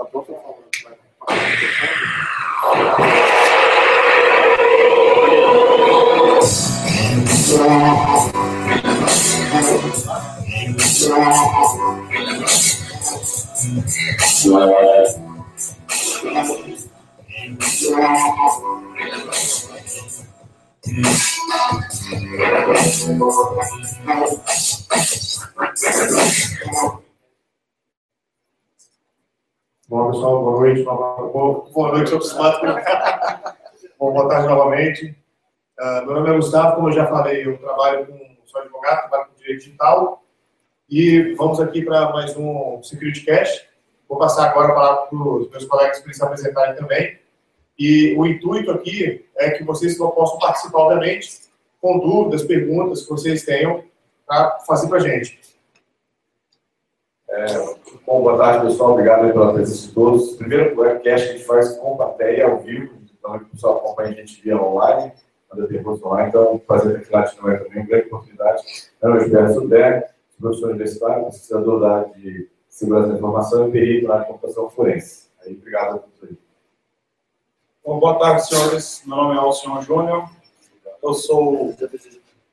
da própria forma que vai Thank you. Bom, pessoal, boa noite. Boa noite, acostumado. Bom, boa tarde novamente. Uh, meu nome é Gustavo, como eu já falei, eu trabalho com, sou advogado, trabalho com direito digital. E vamos aqui para mais um Security Cash. Vou passar agora a palavra para os meus colegas para se apresentarem também. E o intuito aqui é que vocês possam participar, obviamente, com dúvidas, perguntas que vocês tenham para fazer para a gente. É, bom, boa tarde, pessoal. Obrigado pela presença de todos. Primeiro webcast que a gente faz com plateia ao vivo, então o pessoal acompanha a gente via online, fazer perguntas online, então fazer aqui lá não é também uma grande oportunidade. Eu sou Gilberto Sudé, professor universitário, pesquisador da área de segurança da informação e perito na de computação forense. Aí, obrigado a todos. Bom, boa tarde, senhores. Meu nome é Alcion Júnior. Eu sou,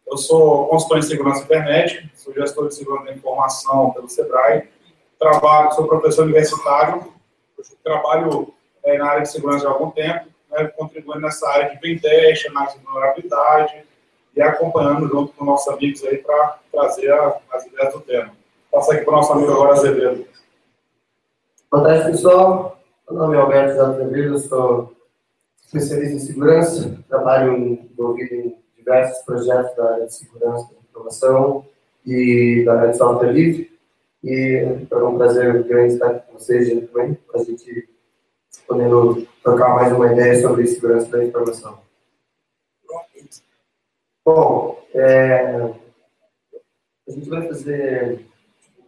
eu sou consultor em segurança internet, sou gestor de segurança da informação pelo SEBRAE. Trabalho, sou professor universitário, trabalho é, na área de segurança há algum tempo, né, contribuindo nessa área de pentest, análise de vulnerabilidade e acompanhando junto com nossos amigos aí para trazer a, as ideias do tema. Passa aqui para o nosso amigo agora, Azevedo. Boa tarde, pessoal. Meu nome é Alberto Azevedo, sou especialista em segurança, trabalho envolvido em diversos projetos da área de segurança da informação e da área de software livre. E é um prazer grande estar aqui com vocês também, para a gente podendo trocar mais uma ideia sobre segurança da informação. Bom, é, a gente vai fazer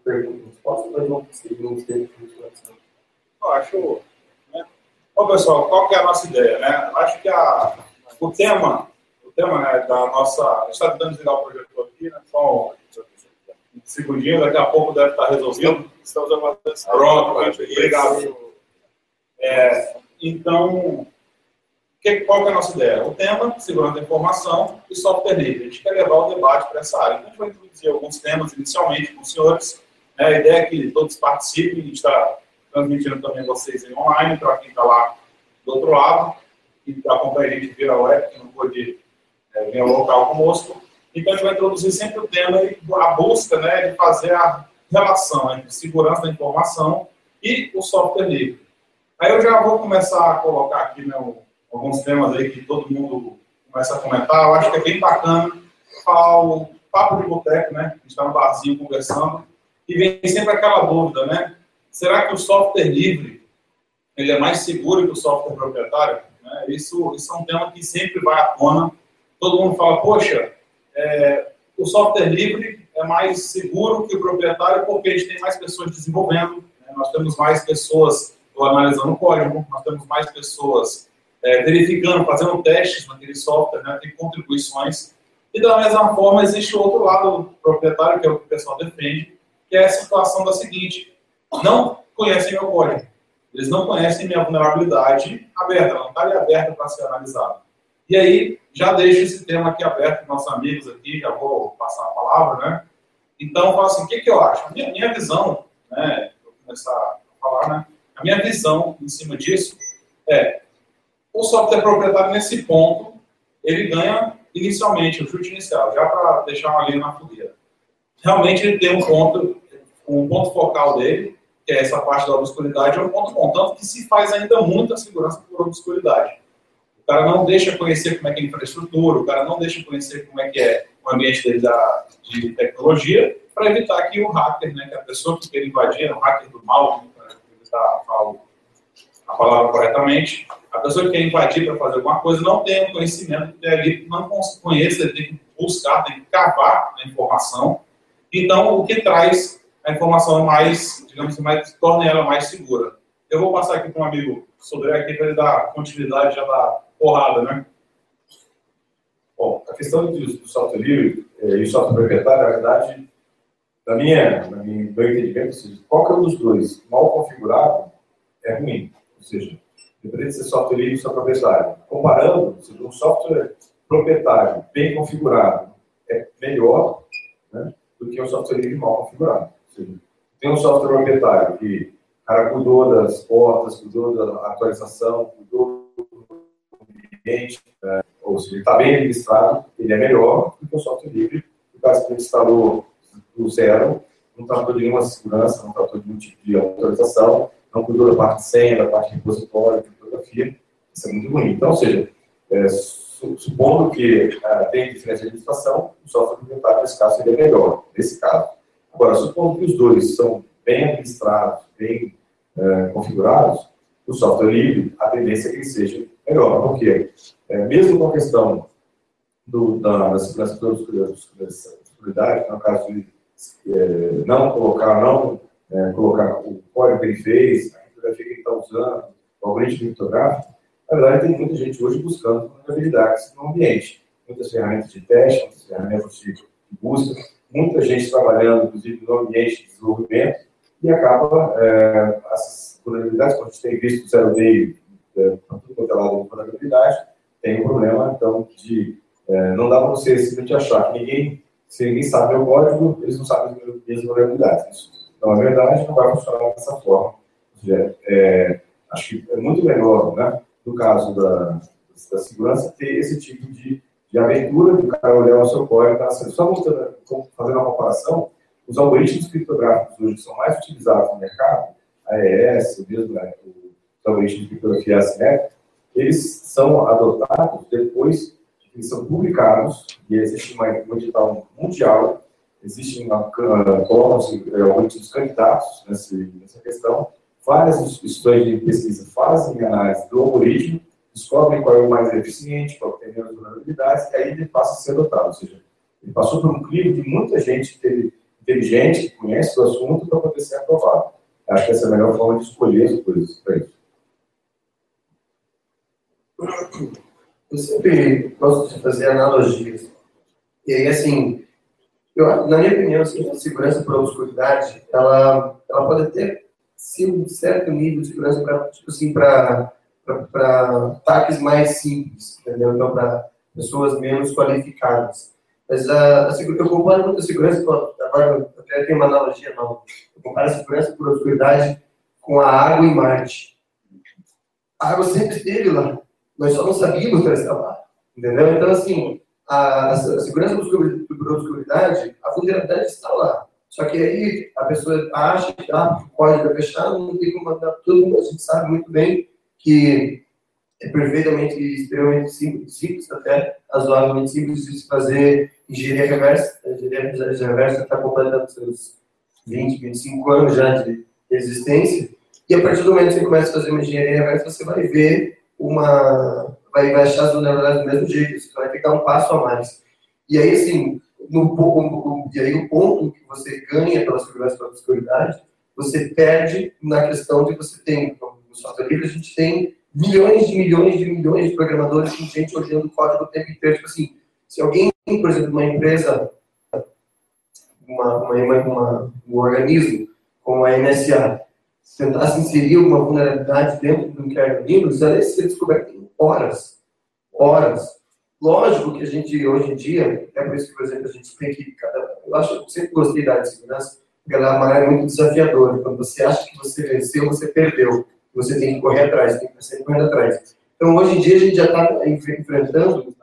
perguntas, respostas, mas não conseguimos ter Eu acho Bom, pessoal, qual que é a nossa ideia? Né? Acho que a, o tema, tema né, da nossa. A gente está tentando desligar o projetor aqui, né? Só um segundinho, daqui a pouco deve estar resolvido. Estamos aguardando. Pronto, obrigado. É, então, que, qual que é a nossa ideia? O tema, segurança da informação e software livre. A gente quer levar o debate para essa área. Então, a gente vai introduzir alguns temas inicialmente com os senhores. Né? A ideia é que todos participem, a gente está transmitindo também vocês em online, para quem está lá do outro lado, que acompanha a gente via web, que não pôde é, ao local conosco. Então, a gente vai introduzir sempre o tema e a busca né, de fazer a relação entre segurança da informação e o software livre. Aí eu já vou começar a colocar aqui né, alguns temas aí que todo mundo começa a comentar. Eu acho que é bem bacana o papo de boteco, né? A gente está no barzinho conversando e vem sempre aquela dúvida, né? Será que o software livre ele é mais seguro que o software proprietário? Né? Isso, isso é um tema que sempre vai à tona. Todo mundo fala, poxa, é, o software livre é mais seguro que o proprietário porque a gente tem mais pessoas desenvolvendo, né? nós temos mais pessoas analisando o código, nós temos mais pessoas é, verificando, fazendo testes naquele software, né? tem contribuições. E da mesma forma, existe o outro lado proprietário, que é o que o pessoal defende, que é a situação da seguinte: não conhecem meu código. Eles não conhecem minha vulnerabilidade aberta, ela não está aberta para ser analisada. E aí, já deixo esse tema aqui aberto para nossos amigos aqui, já vou passar a palavra, né? Então, falo assim, o que, que eu acho? Minha, minha visão, né, vou começar a falar, né? A minha visão em cima disso é, o software proprietário nesse ponto, ele ganha inicialmente, o chute inicial, já para deixar uma linha na fogueira. Realmente ele tem um ponto um ponto focal dele, que é essa parte da obscuridade, é um ponto bom. Tanto que se faz ainda muita segurança por obscuridade. Cara não deixa conhecer como é que é a infraestrutura, o cara não deixa conhecer como é que é o ambiente dele da, de tecnologia, para evitar que o hacker, né, que a pessoa que quer invadir, o hacker do mal, para evitar a palavra corretamente, a pessoa que quer invadir para fazer alguma coisa não tem o conhecimento ali não conhece, ele tem que buscar, tem que cavar a informação. Então, o que traz a informação mais, digamos assim, mais, torna ela mais segura. Eu vou passar aqui para um amigo sobre aqui para ele dar continuidade já da porrada, né? Bom, a questão do, do software livre eh, e software proprietário, na verdade, na minha, na minha, meu entendimento, qualquer um dos dois mal configurado, é ruim. Ou seja, independente de ser software livre ou software proprietário. Comparando, um software proprietário bem configurado é melhor né, do que um software livre mal configurado. Seja, tem um software proprietário que cara cuidou das portas, cuidou da atualização, cuidou do ambiente, né, ou seja, ele está bem registrado, ele é melhor do que o software livre, o caso que ele instalou do zero, não tratou de nenhuma segurança, não tratou de nenhum tipo de autorização, não cuidou da parte de senha, da parte de repositório, de criptografia, isso é muito ruim. Então, ou seja, é, supondo que uh, tem diferença de administração, o software implementado nesse caso seria melhor, nesse caso. Agora, supondo que os dois são bem administrados, bem uh, configurados, o software livre, a tendência é que ele seja melhor, porque uh, mesmo com a questão do, da, da segurança da no caso de é, não colocar, não é, colocar o código que ele fez, a criptografia que ele está usando, o algoritmo criptográfico, na verdade tem muita gente hoje buscando vulnerabilidades no ambiente. Muitas ferramentas de teste, muitas ferramentas de busca, muita gente trabalhando, inclusive, no ambiente de desenvolvimento, e acaba, é, essas vulnerabilidades, como a gente tem visto o Zero Day, é, tudo quanto é lado de vulnerabilidade, tem um problema, então, de é, não dá para você simplesmente achar que ninguém se ninguém sabe meu código, eles não sabem as minhas vulnerabilidades. Isso não é verdade, não vai funcionar dessa forma. É, acho que é muito melhor, né, no caso da, da segurança, ter esse tipo de, de abertura do cara olhar o seu código. Tá? Só mostrando, fazendo uma comparação, os algoritmos criptográficos hoje que são mais utilizados no mercado, a AES, mesmo né, os algoritmos de criptografia assimétrica, eles são adotados depois que são publicados, e existe uma, um edital mundial, existe uma colocam-se é, algoritmos candidatos nessa, nessa questão, várias instituições de pesquisa fazem análise do algoritmo, descobrem qual é o mais eficiente, qual tem menos vulnerabilidades, e aí ele passa a ser adotado. Ou seja, ele passou por um crivo de muita gente inteligente, que conhece o assunto, para poder ser aprovado. Acho que essa é a melhor forma de escolher as coisas para isso. Eu sempre gosto de fazer analogias. E aí, assim, eu, na minha opinião, assim, a segurança por obscuridade, ela, ela pode ter, sim, um certo nível de segurança para, tipo assim, ataques mais simples, entendeu? Então, para pessoas menos qualificadas. Mas a, a, eu comparo muito a segurança, agora até tem uma analogia não. Eu comparo a segurança por obscuridade com a água em Marte. A água sempre esteve lá. Nós só não sabíamos que ela estava lá. Entendeu? Então, assim, a, a segurança por obscuridade, a vulnerabilidade está lá. Só que aí a pessoa acha que ah, o código é fechado, não tem como mandar tudo, a gente sabe muito bem que é perfeitamente, extremamente simples, simples até razoavelmente simples de se fazer engenharia reversa. A engenharia reversa está completando seus 20, 25 anos já de existência. E a partir do momento que você começa a fazer uma engenharia reversa, você vai ver uma. Vai, vai achar as vulnerabilidades do mesmo jeito, você vai ficar um passo a mais. E aí, assim, no, e aí o ponto que você ganha pela segurança pela obscuridade, você perde na questão de você tem, no software livre, a gente tem milhões de milhões de milhões de programadores com gente olhando o código o tempo inteiro. Tipo assim, se alguém, por exemplo, uma empresa, uma, uma, uma, um organismo como a NSA, tentasse inserir uma vulnerabilidade dentro do kernel Linux, ela ia ser descoberta em horas. Horas. Lógico que a gente, hoje em dia, é por isso que, por exemplo, a gente tem que. Eu acho eu sempre gostei da área de segurança, porque ela é muito desafiadora. Quando você acha que você venceu, você perdeu. Você tem que correr atrás, tem que sempre correr atrás. Então, hoje em dia, a gente já está enfrentando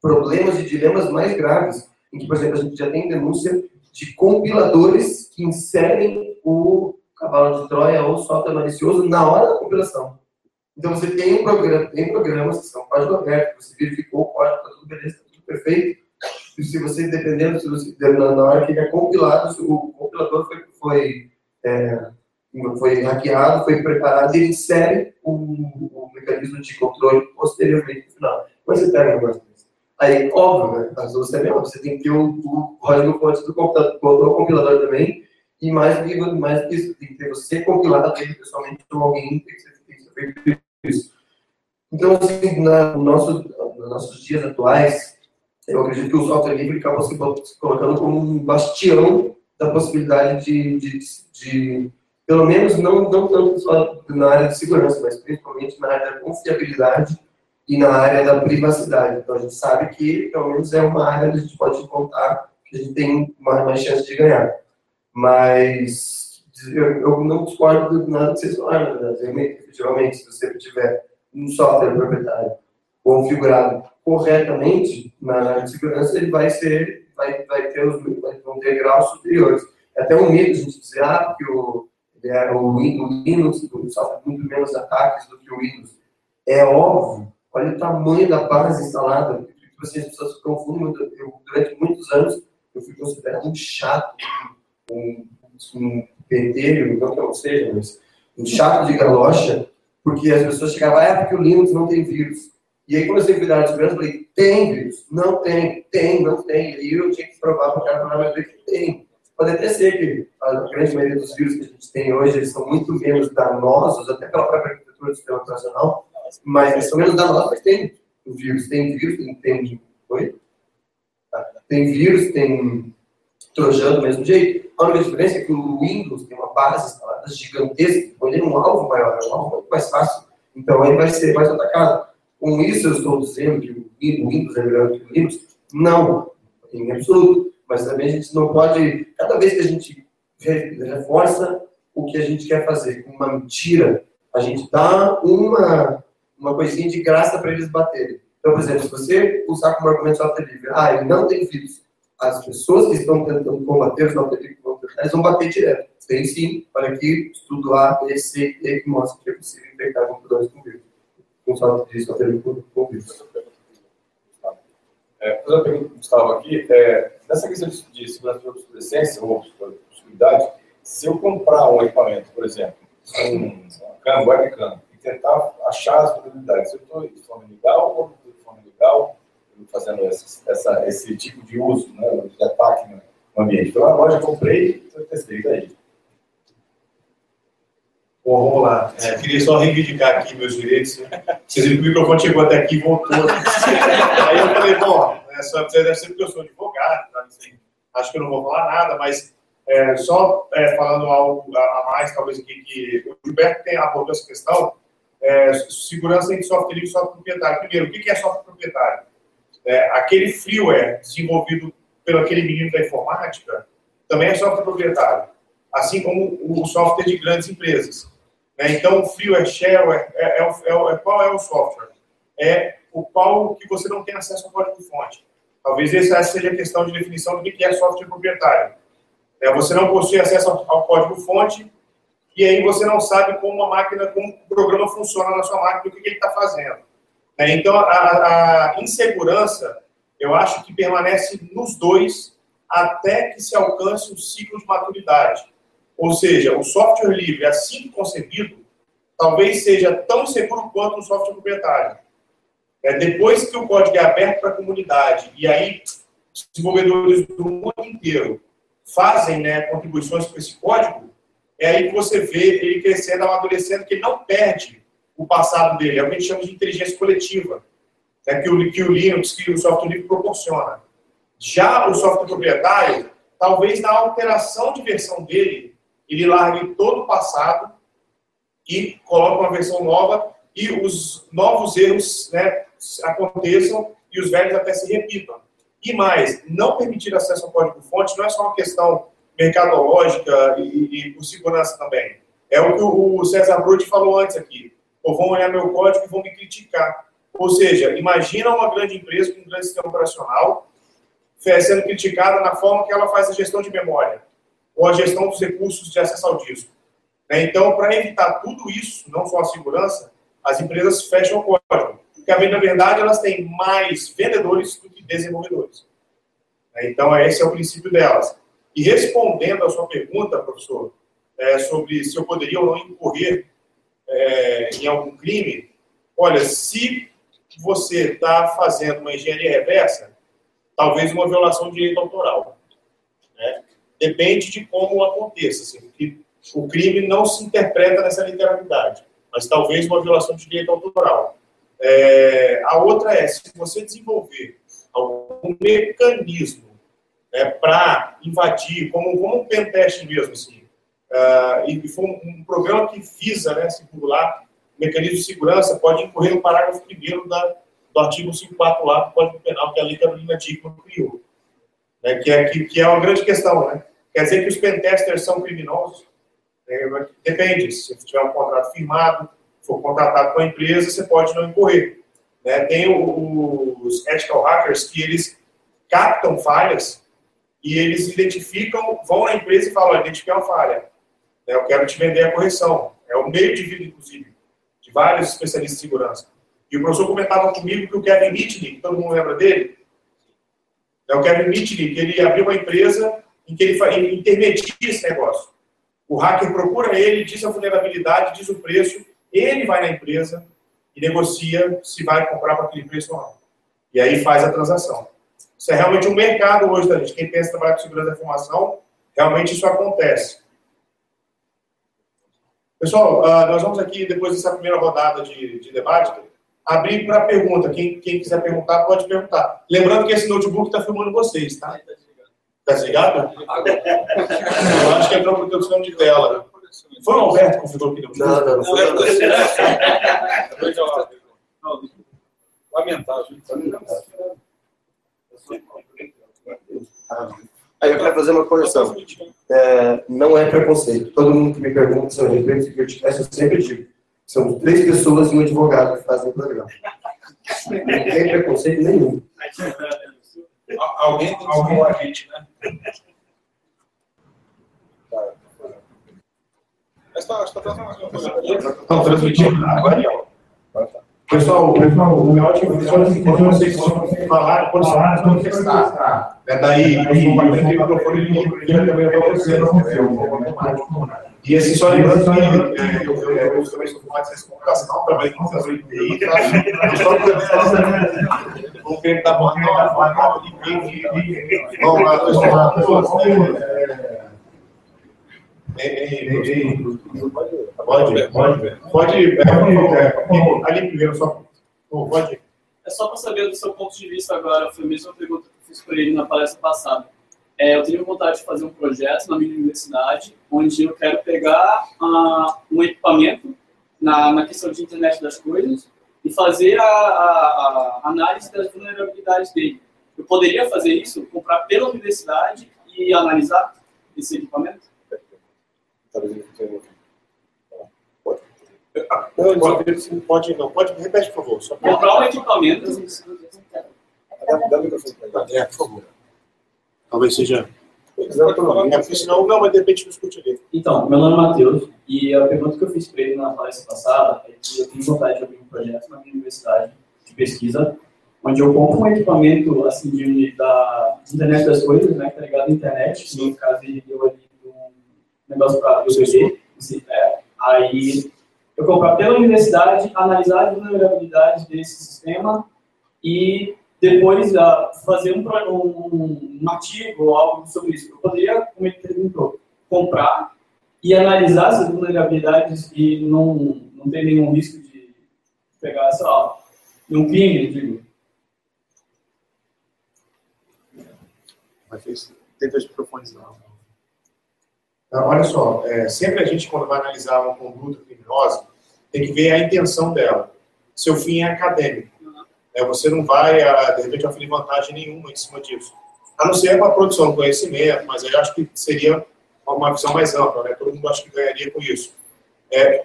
problemas e dilemas mais graves, em que, por exemplo, a gente já tem denúncia de compiladores que inserem o cavalo de Troia ou software malicioso na hora da compilação. Então você tem um programa, tem programas que são código aberto, você verificou o código, está tudo beleza, está tudo perfeito. E se você, dependendo, se você, na hora que ele é compilado, o compilador foi, foi, é, foi hackeado, foi preparado, ele insere o, o mecanismo de controle posteriormente no final. Mas você pega um negócio desse. Aí, óbvio, né? Mas você, mesmo, você tem que ter o, o código-fonte do computador, do compilador também, e mais do que, mais do que isso, tem que ter você compilado ele pessoalmente ou alguém tem que ser, feito isso. Então, assim, na, no nosso, nos nossos dias atuais, eu acredito que o software livre acabou se colocando como um bastião da possibilidade de, de, de Pelo menos não, não tanto só na área de segurança, mas principalmente na área da confiabilidade e na área da privacidade. Então, a gente sabe que, pelo menos, é uma área que a gente pode contar que a gente tem mais, mais chance de ganhar. Mas eu, eu não discordo de nada que vocês falaram, né? efetivamente, se você tiver um software proprietário configurado corretamente na área de segurança, ele vai ser, vai, vai ter os vai, ter graus superiores. É até um a gente dizer ah, que o, é, o, Linux sofre muito menos ataques do que o Windows. É óbvio, olha o tamanho da base instalada. As pessoas se confundem durante muitos anos, eu fui considerado um chato, um, um pentelho, não que eu seja, mas um chato de galocha, porque as pessoas chegavam, ah, é porque o Linux não tem vírus. E aí comecei a cuidar de segurança, falei, tem vírus? Não tem, tem, não tem. E eu tinha que provar para o cara programa que tem. Pode até ser que a grande maioria dos vírus que a gente tem hoje, eles são muito menos danosos, até pela própria arquitetura do sistema operacional, mas eles são menos danosos, mas tem vírus, tem vírus, tem, tem, oi? tem vírus, tem trojan do mesmo jeito. A única diferença é que o Windows tem uma base instalada gigantesca, põe ele num alvo maior, é um alvo muito mais fácil. Então ele vai ser mais atacado. Com isso eu estou dizendo que o Windows é melhor que o Linux? Não, em absoluto. Mas também a gente não pode, cada vez que a gente reforça o que a gente quer fazer com uma mentira, a gente dá uma, uma coisinha de graça para eles baterem. Então, por exemplo, se você usar como argumento software livre, ah, ele não tem vírus, as pessoas que estão tentando combater os eles vão bater direto. Tem sim, olha aqui, estudo A, B, C, que mostra que é possível infectar computadores com vírus. Com software livre com vírus. É, fazer uma pergunta Gustavo aqui, é, nessa questão de, de segurança de obsolescência ou obscuridade, se eu comprar um equipamento, por exemplo, um, um webcam, e tentar achar as vulnerabilidades, eu estou de forma legal ou legal fazendo esse, essa, esse tipo de uso, né, de ataque no ambiente. Então, a loja comprei, eu testei daí. Bom, vamos lá. É, queria só reivindicar aqui meus direitos. Vocês viram que o microfone chegou até aqui e voltou. Aí eu falei, bom, é, só, deve ser porque eu sou advogado, tá? assim, acho que eu não vou falar nada, mas é, só é, falando algo a mais, talvez aqui, que o Gilberto tem abordou essa questão, é, segurança em software livre e software proprietário. Primeiro, o que é software proprietário? É, aquele freeware desenvolvido pelo aquele menino da informática também é software proprietário, assim como o software de grandes empresas. Né? Então, o freeware, shareware, é, é, é, qual é o software? É o qual que você não tem acesso ao código-fonte. Talvez essa seja a questão de definição do que é software proprietário. você não possui acesso ao código-fonte e aí você não sabe como a máquina, como o programa funciona na sua máquina, o que, ele está fazendo. Né? Então, a, a, insegurança, eu acho que permanece nos dois até que se alcance um ciclo de maturidade. Ou seja, o software livre, assim concebido, talvez seja tão seguro quanto o software proprietário. É, depois que o código é aberto para a comunidade, e aí desenvolvedores do mundo inteiro fazem né, contribuições para esse código, é aí que você vê ele crescendo, amadurecendo, que não perde o passado dele. É o que a gente chama de inteligência coletiva, é que, o, que o Linux, que o software livre proporciona. Já o software proprietário, talvez na alteração de versão dele, ele largue todo o passado e coloque uma versão nova e os novos erros né, aconteçam e os velhos até se repitam. E mais, não permitir acesso ao código-fonte não é só uma questão mercadológica e, e por segurança também. É o que o César Brode falou antes aqui. Ou vão olhar meu código e vão me criticar. Ou seja, imagina uma grande empresa com um grande sistema operacional sendo criticada na forma que ela faz a gestão de memória ou a gestão dos recursos de acesso ao disco. Né? Então, para evitar tudo isso, não só a segurança, as empresas fecham o código. Porque, na verdade, elas têm mais vendedores do que desenvolvedores. Né? Então, esse é o princípio delas. E respondendo à sua pergunta, professor, é, sobre se eu poderia ou não incorrer é, em algum crime, olha, se você está fazendo uma engenharia reversa, talvez uma violação de direito autoral. Né? Depende de como aconteça. Assim, porque o crime não se interpreta nessa literalidade, mas talvez uma violação de direito autoral. É, a outra é, se você desenvolver algum mecanismo né, para invadir, como, como um pentest mesmo, assim, uh, e foi um, um, programa que visa né, simular mecanismo de segurança, pode incorrer no parágrafo 1 da, do artigo 54 lá do Código Penal, que a Lei Carolina Dickmann criou. Né, que, é, que, que é uma grande questão. Né? Quer dizer que os pentesters são criminosos? É, depende. Se tiver um contrato firmado, for contratado com a empresa, você pode não incorrer. Né? Tem os ethical hackers que eles captam falhas e eles identificam, vão na empresa e falam, identifiquei uma falha, né? Eu quero te vender a correção. É o meio de vida, inclusive, de vários especialistas de segurança. E o professor comentava comigo que o Kevin Mitnick, todo mundo lembra dele? É o Kevin Mitnick, ele abriu uma empresa em que ele, ele intermedia esse negócio. O hacker procura ele, diz a vulnerabilidade, diz o preço, ele vai na empresa e negocia se vai comprar para aquele preço ou não. E aí faz a transação. Isso é realmente um mercado hoje da gente. Quem pensa em trabalhar com segurança da informação, realmente isso acontece. Pessoal, uh, nós vamos aqui, depois dessa primeira rodada de, de debate, abrir para pergunta. Quem, quem, quiser perguntar, pode perguntar. Lembrando que esse notebook está filmando vocês, tá? Está desligado? Eu acho que entrou por proteção de tela. Foi o Alberto que configurou o pneu? Não, não, não. não. Lamentável. Aí eu quero fazer uma correção. É, não é preconceito. Todo mundo que me pergunta se eu respeito security class, eu sempre digo. São três pessoas e um advogado que fazem o programa. Não tem preconceito nenhum. Alguém tem que salvar a gente, né? Estão transmitindo agora? Pessoal, pessoal, o meu ótimo quando vocês falar, quando falar, quando testar. É daí, o microfone e também para você. E assim, só lembrando que eu também sou formado em de comunicação, trabalhei com as TI. Vamos tentar botar uma forma de. Vamos lá, pessoal. Pode, pode, pode, ali primeiro, só. Pode. É só para saber do seu ponto de vista agora, foi a mesma pergunta que eu fiz para ele na palestra passada. É, eu tenho vontade de fazer um projeto na minha universidade, onde eu quero pegar uh, um equipamento na, na questão de internet das coisas e fazer a, a, a análise das vulnerabilidades dele. Eu poderia fazer isso, comprar pela universidade e analisar esse equipamento? Talvez ele tenha Pode. Pode, pode, não. Pode, repete, por favor. Só Comprar um equipamento. Dá o microfone para É, por favor. Talvez seja. É, senão, não, mas de repente não escute ali. Então, meu nome é Matheus, e a pergunta que eu fiz para ele na palestra passada é que eu tenho vontade de abrir um projeto na minha universidade de pesquisa, onde eu compro um equipamento assim, de, da internet das coisas, né, que tá ligado à internet, no caso eu ali negócio para eu é, aí eu comprar pela universidade, analisar as vulnerabilidades desse sistema e depois uh, fazer um, um, um, artigo ou algo sobre isso. Eu poderia, como ele perguntou, comprar e analisar essas vulnerabilidades e não, não ter nenhum risco de pegar, sei lá, um crime, digo. Mas tem dois microfones não. Então, olha só, é, sempre a gente, quando vai analisar uma conduta criminosa, tem que ver a intenção dela. Seu fim é acadêmico. É, você não vai, a, de repente, oferecer vantagem nenhuma em cima disso. A não ser uma produção de conhecimento, mas eu acho que seria uma visão mais ampla, né? Todo mundo acho que ganharia com isso. É,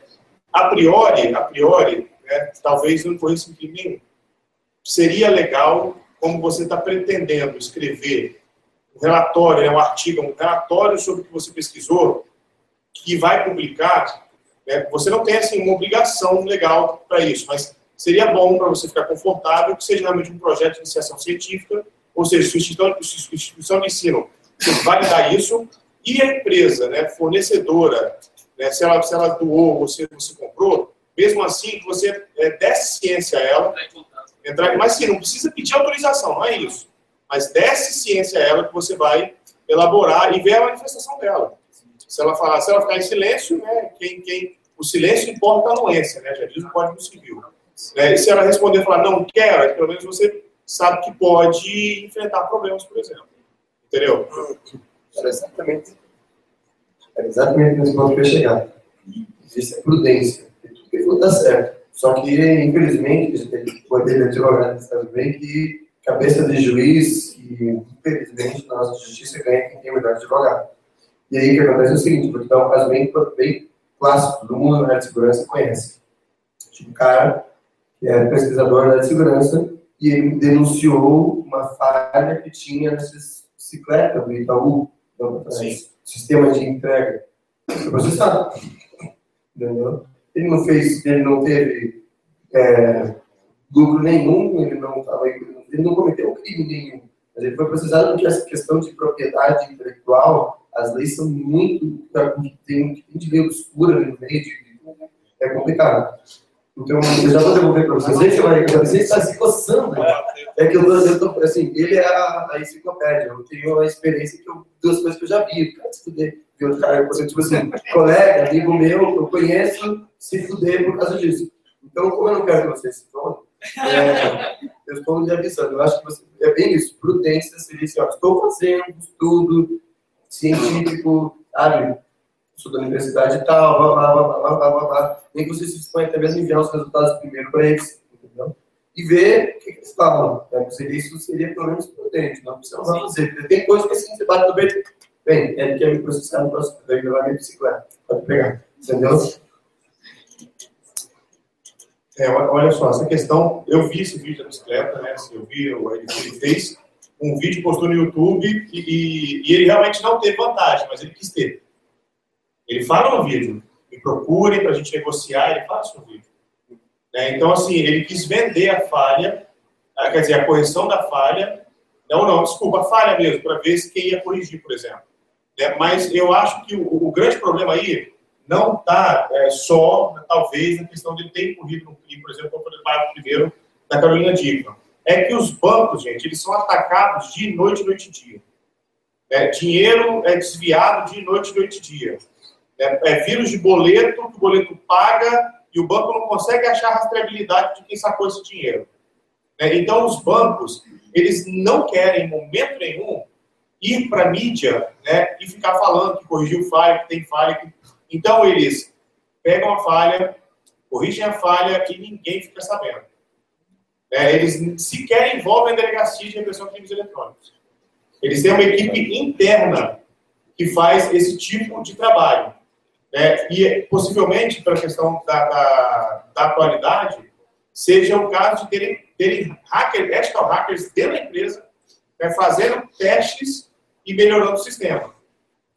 a priori, a priori, né, talvez não corresse crime nenhum. Seria legal, como você está pretendendo escrever um relatório, né, um artigo, um relatório sobre o que você pesquisou, que vai publicar, né, você não tem assim, uma obrigação legal para isso, mas seria bom para você ficar confortável que seja realmente um projeto de iniciação científica, ou seja, sua instituição, sua instituição de ensino validar isso, e a empresa, né, fornecedora, né, se, ela, se ela doou, você, você comprou, mesmo assim, que você é, desse ciência a ela, entrar, mas sim, não precisa pedir autorização, não é isso mas desce ciência a ela que você vai elaborar e ver a manifestação dela. Se ela falar, se ela ficar em silêncio, né, quem, quem, o silêncio importa a anuência, né, já diz o Código Civil. É, e se ela responder e falar, não quero, pelo menos você sabe que pode enfrentar problemas, por exemplo. Entendeu? Exatamente. É exatamente nesse ponto que eu ia chegar. Existe a prudência. Tudo que dar certo. Só que, infelizmente, a gente tem poder de advogado Estados Unidos que cabeça de juiz e, infelizmente, nossa justiça ganha quem tem o melhor advogado. E aí o que acontece é o seguinte, vou te dar um caso bem, bem clássico, todo mundo na área de segurança conhece. Tinha um cara que era pesquisador na área de segurança e ele denunciou uma falha que tinha nessas bicicletas do Itaú, então, sistema de entrega. Foi processado. Entendeu? Ele não fez, ele não teve é, lucro nenhum, ele não estava ele não cometeu crime nenhum. Mas ele foi processado porque essa questão de propriedade intelectual, as leis são muito. tem, tem de lei obscura no meio, de, é complicado. Então, eu já vou devolver para vocês. Você vai, você está se coçando. É que eu eu assim, ele é a, a enciclopédia. Eu tenho a experiência que eu, duas coisas que eu já vi. Se fuder, de outro cara, eu, tipo assim, colega, amigo meu, eu conheço, se fuder por causa disso. Então, como eu não quero que vocês se fodam, é, eu estou lhe avisando. Eu acho que você, é bem isso. Prudência seria assim, ó, estou fazendo estudo científico, sabe? Sou da universidade e tal, blá, blá, blá, blá, blá, blá, blá. Nem que você se dispõe até mesmo enviar os resultados primeiro para eles, entendeu? E ver o que, eles falam. Né? Seria, isso seria pelo menos prudente, não precisa fazer. Tem coisas que assim, você bate no peito, bem, ele quer me processar no próximo, daí levar minha bicicleta, pode pegar, entendeu? É, olha só, essa questão, eu vi esse vídeo da bicicleta, né? Assim, eu vi, ele fez um vídeo, postou no YouTube e, e, e, ele realmente não teve vantagem, mas ele quis ter. Ele fala no vídeo, me procure para a gente negociar, ele isso no vídeo. Né? Então, assim, ele quis vender a falha, quer dizer, a correção da falha, não, não, desculpa, a falha mesmo, para ver se quem ia corrigir, por exemplo. Né? Mas eu acho que o, o grande problema aí não está é, só, talvez, na questão de ter corrido no crime, por exemplo, como o primeiro da Carolina Dickman. É que os bancos, gente, eles são atacados de noite, noite e dia. É, dinheiro é desviado de noite, noite e dia. É, é vírus de boleto, que o boleto paga e o banco não consegue achar a rastreabilidade de quem sacou esse dinheiro. É, então, os bancos, eles não querem, em momento nenhum, ir para a mídia né, e ficar falando que corrigiu falha, que tem falha, que então, eles pegam a falha, corrigem a falha e ninguém fica sabendo. É, eles sequer envolvem a delegacia de repressão de crimes eletrônicos. Eles têm uma equipe interna que faz esse tipo de trabalho. É, e possivelmente, para a questão da, da, da, atualidade, seja o caso de terem, terem hacker, hackers dentro da empresa, né, fazendo testes e melhorando o sistema.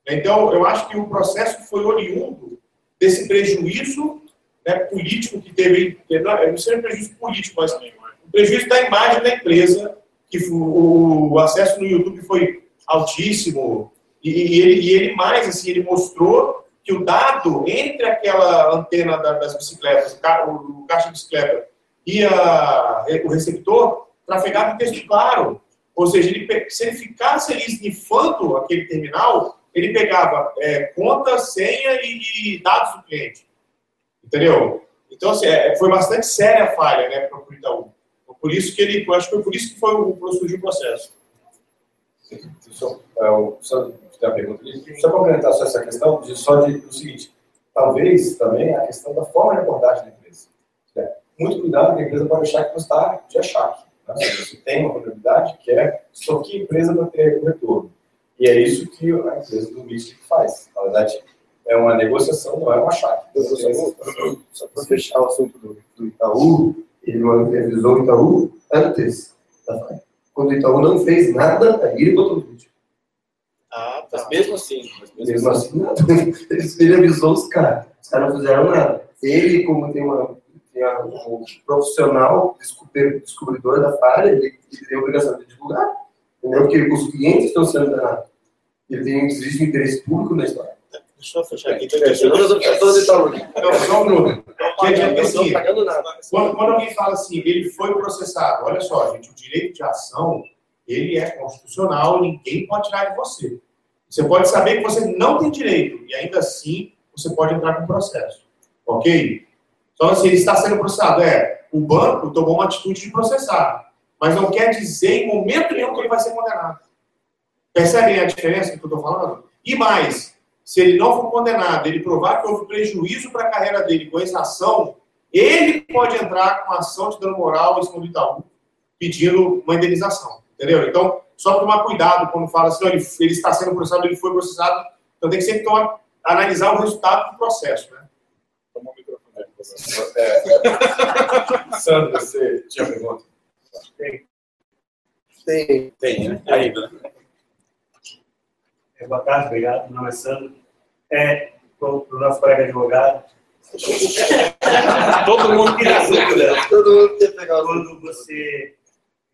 Então, eu acho que o processo foi oriundo desse prejuízo né, político que teve, não sei um prejuízo político, mas o prejuízo da imagem da empresa, que o, acesso no YouTube foi altíssimo, e, e, ele, e, ele, mais, assim, ele mostrou que o dado entre aquela antena da, das bicicletas, o, caixa de bicicleta, e a, o receptor, trafegava em texto claro. Ou seja, ele, se ele ficasse ali snifando aquele terminal, ele pegava é, conta, senha e, e, dados do cliente. Entendeu? Então, assim, é, foi bastante séria a falha né, para o Itaú. Por isso que ele, acho que foi por isso que foi o, surgiu o processo. Só, é, só uma pergunta Só complementar só essa questão, só de, o seguinte, talvez também a questão da forma de abordagem da empresa. É, muito cuidado que a empresa pode achar que você está de achaque. Né? Você tem uma probabilidade que é que a empresa para ter retorno. E é isso que a empresa do Mystic faz. Na verdade, é uma negociação, não é uma chave. Só para fechar o assunto do, do Itaú, ele revisou o Itaú antes. Tá? Quando o Itaú não fez nada, aí ele botou o vídeo. Ah, tá. Mas mesmo assim. Mas mesmo, assim, nada. Ele, avisou os caras. Os caras não fizeram nada. Ele, como tem uma um profissional descobridor da falha, ele, ele tem a obrigação de divulgar. Entendeu? Porque os clientes estão sendo danados. Ele tem, existe um interesse público na história. Deixa eu fechar aqui. Só um minuto. Quando, quando alguém fala assim, ele foi processado, olha só, gente, o direito de ação, ele é constitucional, ninguém pode tirar de você. Você pode saber que você não tem direito, e ainda assim você pode entrar com processo. Ok? Então, assim, ele está sendo processado. É, o banco tomou uma atitude de processar, mas não quer dizer em momento nenhum que ele vai ser condenado. Percebem a diferença que eu estou falando? E mais, se ele não for condenado, ele provar que houve prejuízo para a carreira dele com essa ação, ele pode entrar com ação de dano moral em cima do Itaú, pedindo uma indenização. Entendeu? Então, só tomar cuidado quando fala assim, ele, ele está sendo processado, ele foi processado. Então, tem que sempre tomar, analisar o resultado do processo. Né? Toma o microfone É. Sandro, você tinha pergunta? Tem. Tem. Tem, né? Ainda. É, boa tarde, obrigado. Meu nome é Sandro. É, para o nosso colega advogado. Todo mundo queria dúvida. Todo mundo quer pegar o Quando você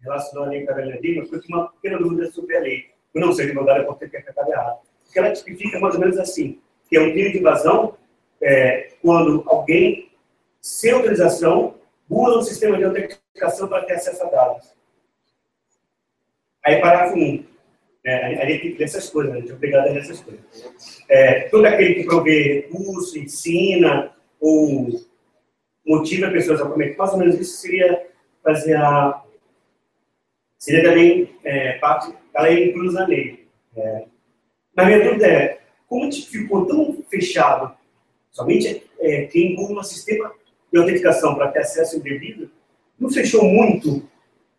relacionou a lei com a Carolina Lima, eu tinha uma pequena dúvida sobre a lei. Eu não sei advogado, eu posso ter interpretado errado. Porque ela tipifica mais ou menos assim, que é um crime de invasão é, quando alguém, sem autorização, burla um sistema de autenticação para ter acesso a dados. Aí, parágrafo 1. É, a gente tem que ler essas coisas, a gente é obrigado a ler essas coisas. É, todo aquele que provê recurso, ensina ou motiva pessoas a cometer, mais ou menos isso seria fazer a. Seria também é, parte da lei inclusa na lei. É, mas minha dúvida é: como ficou tão fechado, somente é, quem burla um sistema de autenticação para ter acesso indevido, não fechou muito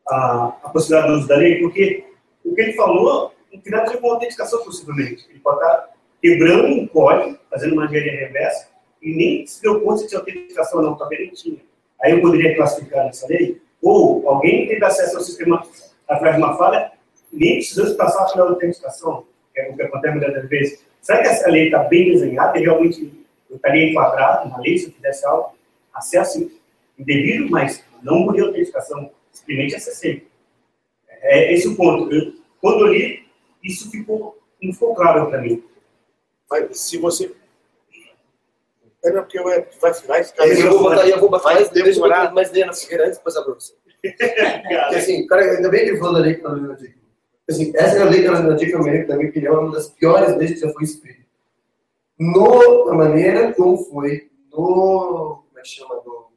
a, a possibilidade do uso da lei? Porque o que ele falou não tem nada com autenticação, possivelmente. Ele pode estar quebrando um código, fazendo uma engenharia reversa, e nem se deu conta se tinha autenticação não, também nem tinha. Aí eu poderia classificar nessa lei, ou alguém teve acesso ao sistema através de uma falha, nem precisou passar pela autenticação, que é o que acontece muitas das vezes. Será que essa lei está bem desenhada e realmente eu estaria enquadrado na lei se eu fizesse algo? Acesso indevido, mas não por autenticação, simplesmente acessei. É esse o ponto. Eu, quando eu li, isso ficou, não ficou claro para mim. Mas se você. É não, porque vai, vai, vai ficar. Eu vou botar, eu vou botar Vai mais, eu demorar. mais ideia na Figueiredo e depois abro você. Porque assim, cara, ainda bem que ele falou da lei Carolina Dica. Assim, essa é a lei Carolina Dica, na minha opinião, é uma das piores leis que já foi escrita. No, na maneira como foi, no, é chama, no,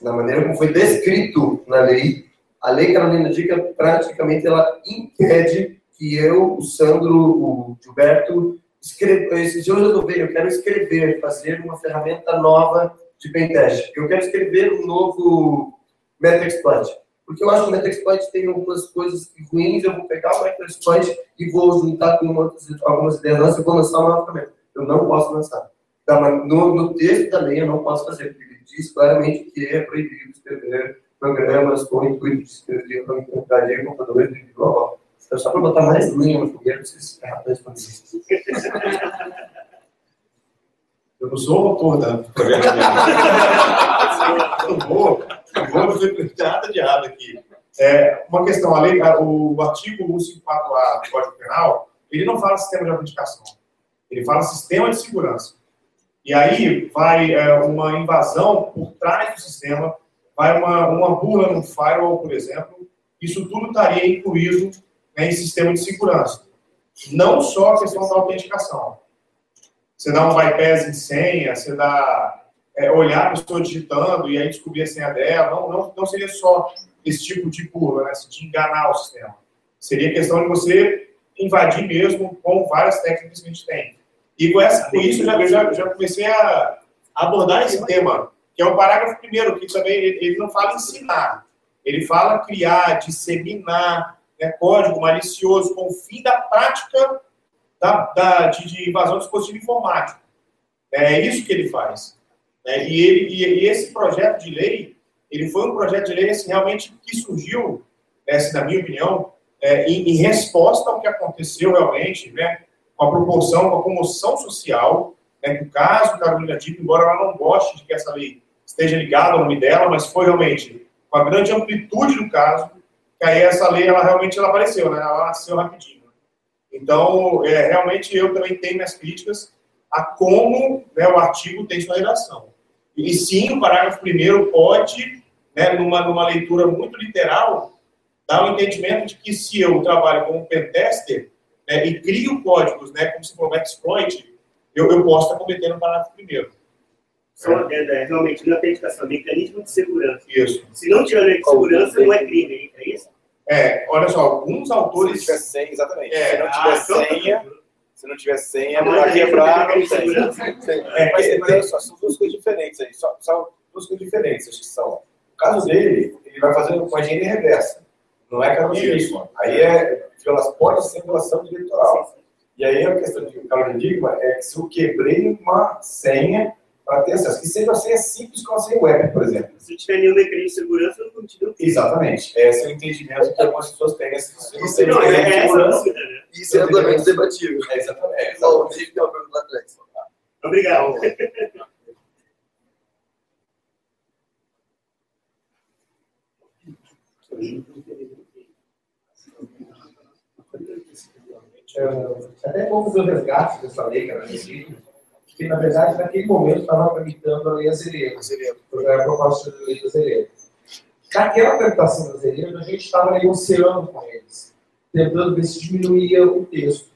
na maneira como foi descrito na lei, a lei Carolina Dica praticamente ela impede que eu, o Sandro, o Gilberto, escreva, esses eu resolvi, eu quero escrever, fazer uma ferramenta nova de pentest. Eu quero escrever um novo Metaexploit. Porque eu acho que o Metaexploit tem algumas coisas ruins, eu vou pegar o Metaexploit e vou juntar com outras, algumas ideias nossas e vou lançar uma ferramenta. Eu não posso lançar. No, no texto da lei eu não posso fazer, porque diz claramente que é proibido escrever programas com o intuito de escrever para encontraria computadores de blá blá. Então, só para botar mais linha no fogueiro, vocês ferramentas disponíveis. Eu não sou o autor da vou, eu vou, não foi nada de errado aqui. É, uma questão, a lei, o artigo 154A do Código Penal, ele não fala sistema de autenticação. Ele fala sistema de segurança. E aí vai é, uma invasão por trás do sistema, vai uma, uma bula no firewall, por exemplo, isso tudo estaria incluído né, em sistema de segurança. Não só a questão da autenticação. Você dá um bypass em senha, você dá é, olhar a pessoa digitando e aí descobrir a senha dela. Não, não, não seria só esse tipo de burla, né, de enganar o sistema. Seria questão de você invadir mesmo com várias técnicas que a gente tem. E com, essa, com isso, já, já, já comecei a abordar esse tema, que é o parágrafo primeiro, que também ele, não fala ensinar, ele fala criar, disseminar né, código malicioso com o fim da prática da, da- de, de invasão do dispositivo informático. É isso que ele faz. né? e, ele, e, esse projeto de lei, ele foi um projeto de lei assim, realmente que surgiu, né, assim, na minha opinião, é, em, em resposta ao que aconteceu realmente, né, com a proporção, com a comoção social, né, que o caso Carolina Dipp, embora ela não goste de que essa lei esteja ligada ao nome dela, mas foi realmente com a grande amplitude do caso, que aí essa lei, ela realmente ela apareceu, né, ela nasceu rapidinho. Então, é, realmente eu também tenho minhas críticas a como né, o artigo tem sua redação. E sim, o parágrafo primeiro pode, né, numa, numa leitura muito literal, dar o entendimento de que se eu trabalho como pentester né, e crio códigos, né, como se for um exploit, eu, eu posso estar cometendo o parágrafo primeiro. Só uma adenda, é realmente não autenticação, mecanismo de segurança. Isso. Se não tiver de segurança, não é crime, é isso? É, olha só, alguns Se autores... tiver senha, exatamente. É, Se não Ah, tiver então- senha, Se não tiver senha, vai quebrar, não tem. É, mas, mas olha só, são duas coisas diferentes aí. Só, são duas coisas diferentes, acho que são. No caso dele, ele vai fazer uma engenharia reversa. Não é carrocerismo. Aí é, pode ser violação eleitoral. E aí a questão que o Carlos Enigma é que se eu quebrei uma senha para ter acesso, que seja uma senha simples como a senha web, por exemplo. Se tiver nenhum decreto de segurança, eu não continua. Exatamente. Esse é o entendimento que algumas pessoas têm nesse sistema. Não, é, é dúvida, né? Isso é amplamente debatível. É, exatamente. É, exatamente. Então, uma pergunta Obrigado. É, até vou fazer o resgate dessa lei, cara, que na verdade naquele momento estava tramitando a lei Azeredo, a proposta de lei Azeredo. Naquela tramitação da Azeredo, a gente estava negociando com eles, tentando ver se diminuía o texto.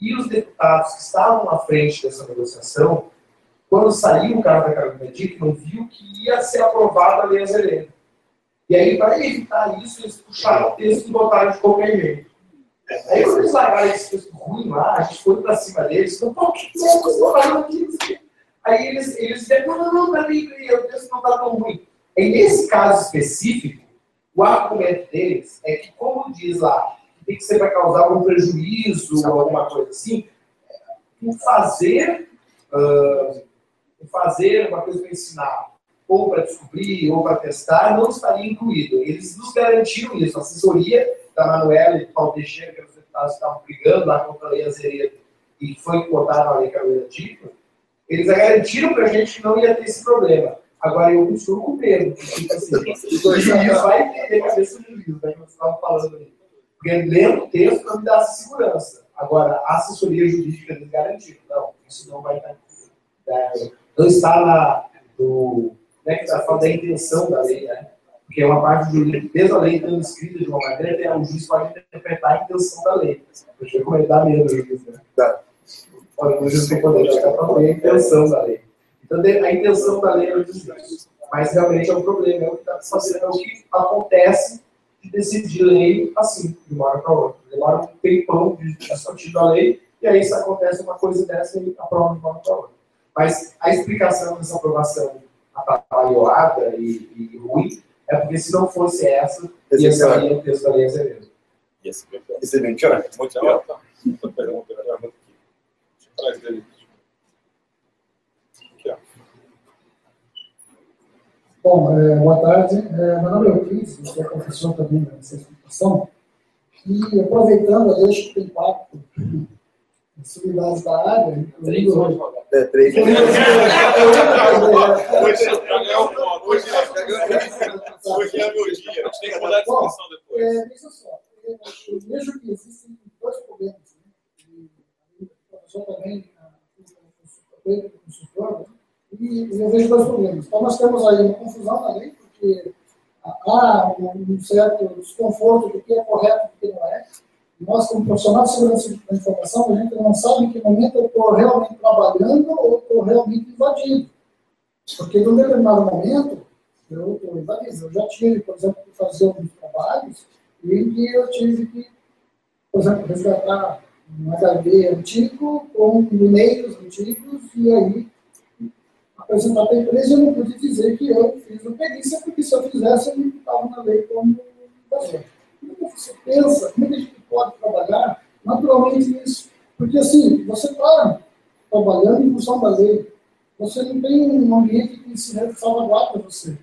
E os deputados que estavam na frente dessa negociação, quando saiu o cara da Carolina Dickman, viu que ia ser aprovada a lei Azeredo. E aí, para evitar isso, eles puxaram o texto e botaram de qualquer jeito. Aí eles largaram esse ruim lá, a gente foi para cima deles, falou, pô, que merda vocês botaram aqui? Aí eles, eles disseram, não, não, não, peraí, peraí, o texto não está tão ruim. E nesse caso específico, o argumento deles é que, como diz lá, tem que ser para causar algum prejuízo ou alguma coisa assim, o fazer, uh, fazer uma coisa para ensinar, ou para descobrir, ou para testar, não estaria incluído. Eles nos garantiram isso, a assessoria da Manuela e do Paulo Teixeira, que os deputados estavam brigando lá contra a lei Azeredo, e foi votada na lei Carolina Dickman, eles garantiram para a gente que não ia ter esse problema. Agora, eu estou com medo, porque assim, o juiz vai entender a cabeça do juiz, né, que você estava falando aí. Porque lendo o texto não me dá segurança. Agora, a assessoria jurídica eles garantiram. Não, isso não vai estar. É, não está na. Do, né, que está falando da intenção da lei, né? Porque é uma parte jurídica, mesmo a lei estando escrita de uma maneira, o juiz pode interpretar a intenção da lei. Porque como ele dá medo do juiz, né? Dá. O juiz tem poder de para a intenção da lei. Então, a intenção da lei é o juiz. Mas realmente é um problema, é o que está fazendo, é o que acontece de decidir lei assim, de uma hora para outra. Demora um tempão de discutir a lei, e aí se acontece uma coisa dessa e aprova de uma hora para outra. Mas a explicação dessa aprovação atrapalhada e, e ruim é porque se não fosse essa, ia sair o texto da lei. Excelente, olha, muito bom. Muita pergunta, muito aqui. Atrás dele. Bom, é, boa tarde. É, meu nome é Euclides, eu sou professor também na certificação. E aproveitando, a deixa que tem quatro possibilidades da área, incluindo. É, três. Hoje é meu dia, a gente tem que mudar a discussão depois. É, veja só, eu vejo que existem dois problemas. Né? o professor também, foi consultor, né? E eu vejo dois problemas. Então, nós temos aí uma confusão na lei, porque há um certo desconforto do que é correto e do que não é. Nós, como profissionais de segurança da informação, a gente não sabe em que momento eu estou realmente trabalhando ou estou realmente invadindo. Porque, num determinado momento, eu invadindo. Eu já tive, por exemplo, que fazer alguns trabalhos em que eu tive que, por exemplo, resgatar um HD antigo com e-mails antigos e aí apresentar para a empresa, eu não pude dizer que eu fiz a perícia, porque se eu fizesse, eu não estava na lei como invasor. Como você pensa, como é a gente pode trabalhar naturalmente nisso? Porque, assim, você está trabalhando em função da lei. Você não tem um ambiente que se salvaguarda você.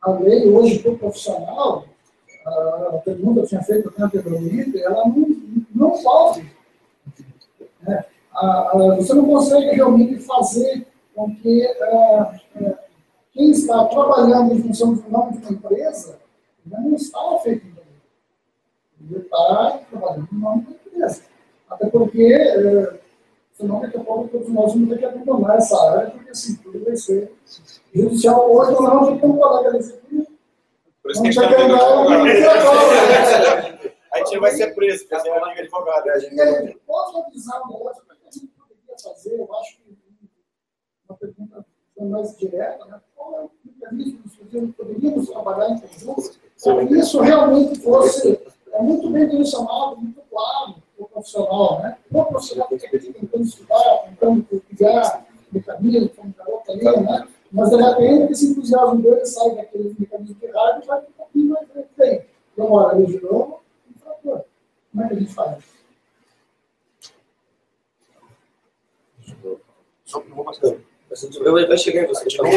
A lei, hoje, para o profissional, a pergunta que tinha feito anteriormente, ela não, não. É, você não consegue realmente fazer com que é, é, quem está trabalhando em função do nome de uma empresa não está feito Ele está trabalhando no nome da empresa. Até porque, é, senão daqui a pouco todos nós vamos ter que abandonar essa área, porque assim, tudo vai ser judicial. Hoje nós vamos ter um colega desse aqui. Por isso que a gente está A gente vai ser preso, porque você é amigo advogado. Né? A gente pode avisar um negócio que a gente poderia fazer, eu acho que uma pergunta mais direta, né? qual é o mecanismo que poderíamos trabalhar em conjunto para que isso realmente fosse é muito bem direcionado, muito claro o profissional, né? O profissional que quer tentando estudar, tentando criar mecanismos, como o Carol falou, né? Mas de repente esse entusiasmo dele sai daquele mecanismo de rádio e vai um pouquinho mais frente. Então, olha, ele gerou um fator. Como é que a gente faz? Só que não vou passar. Vai chegar em você de novo.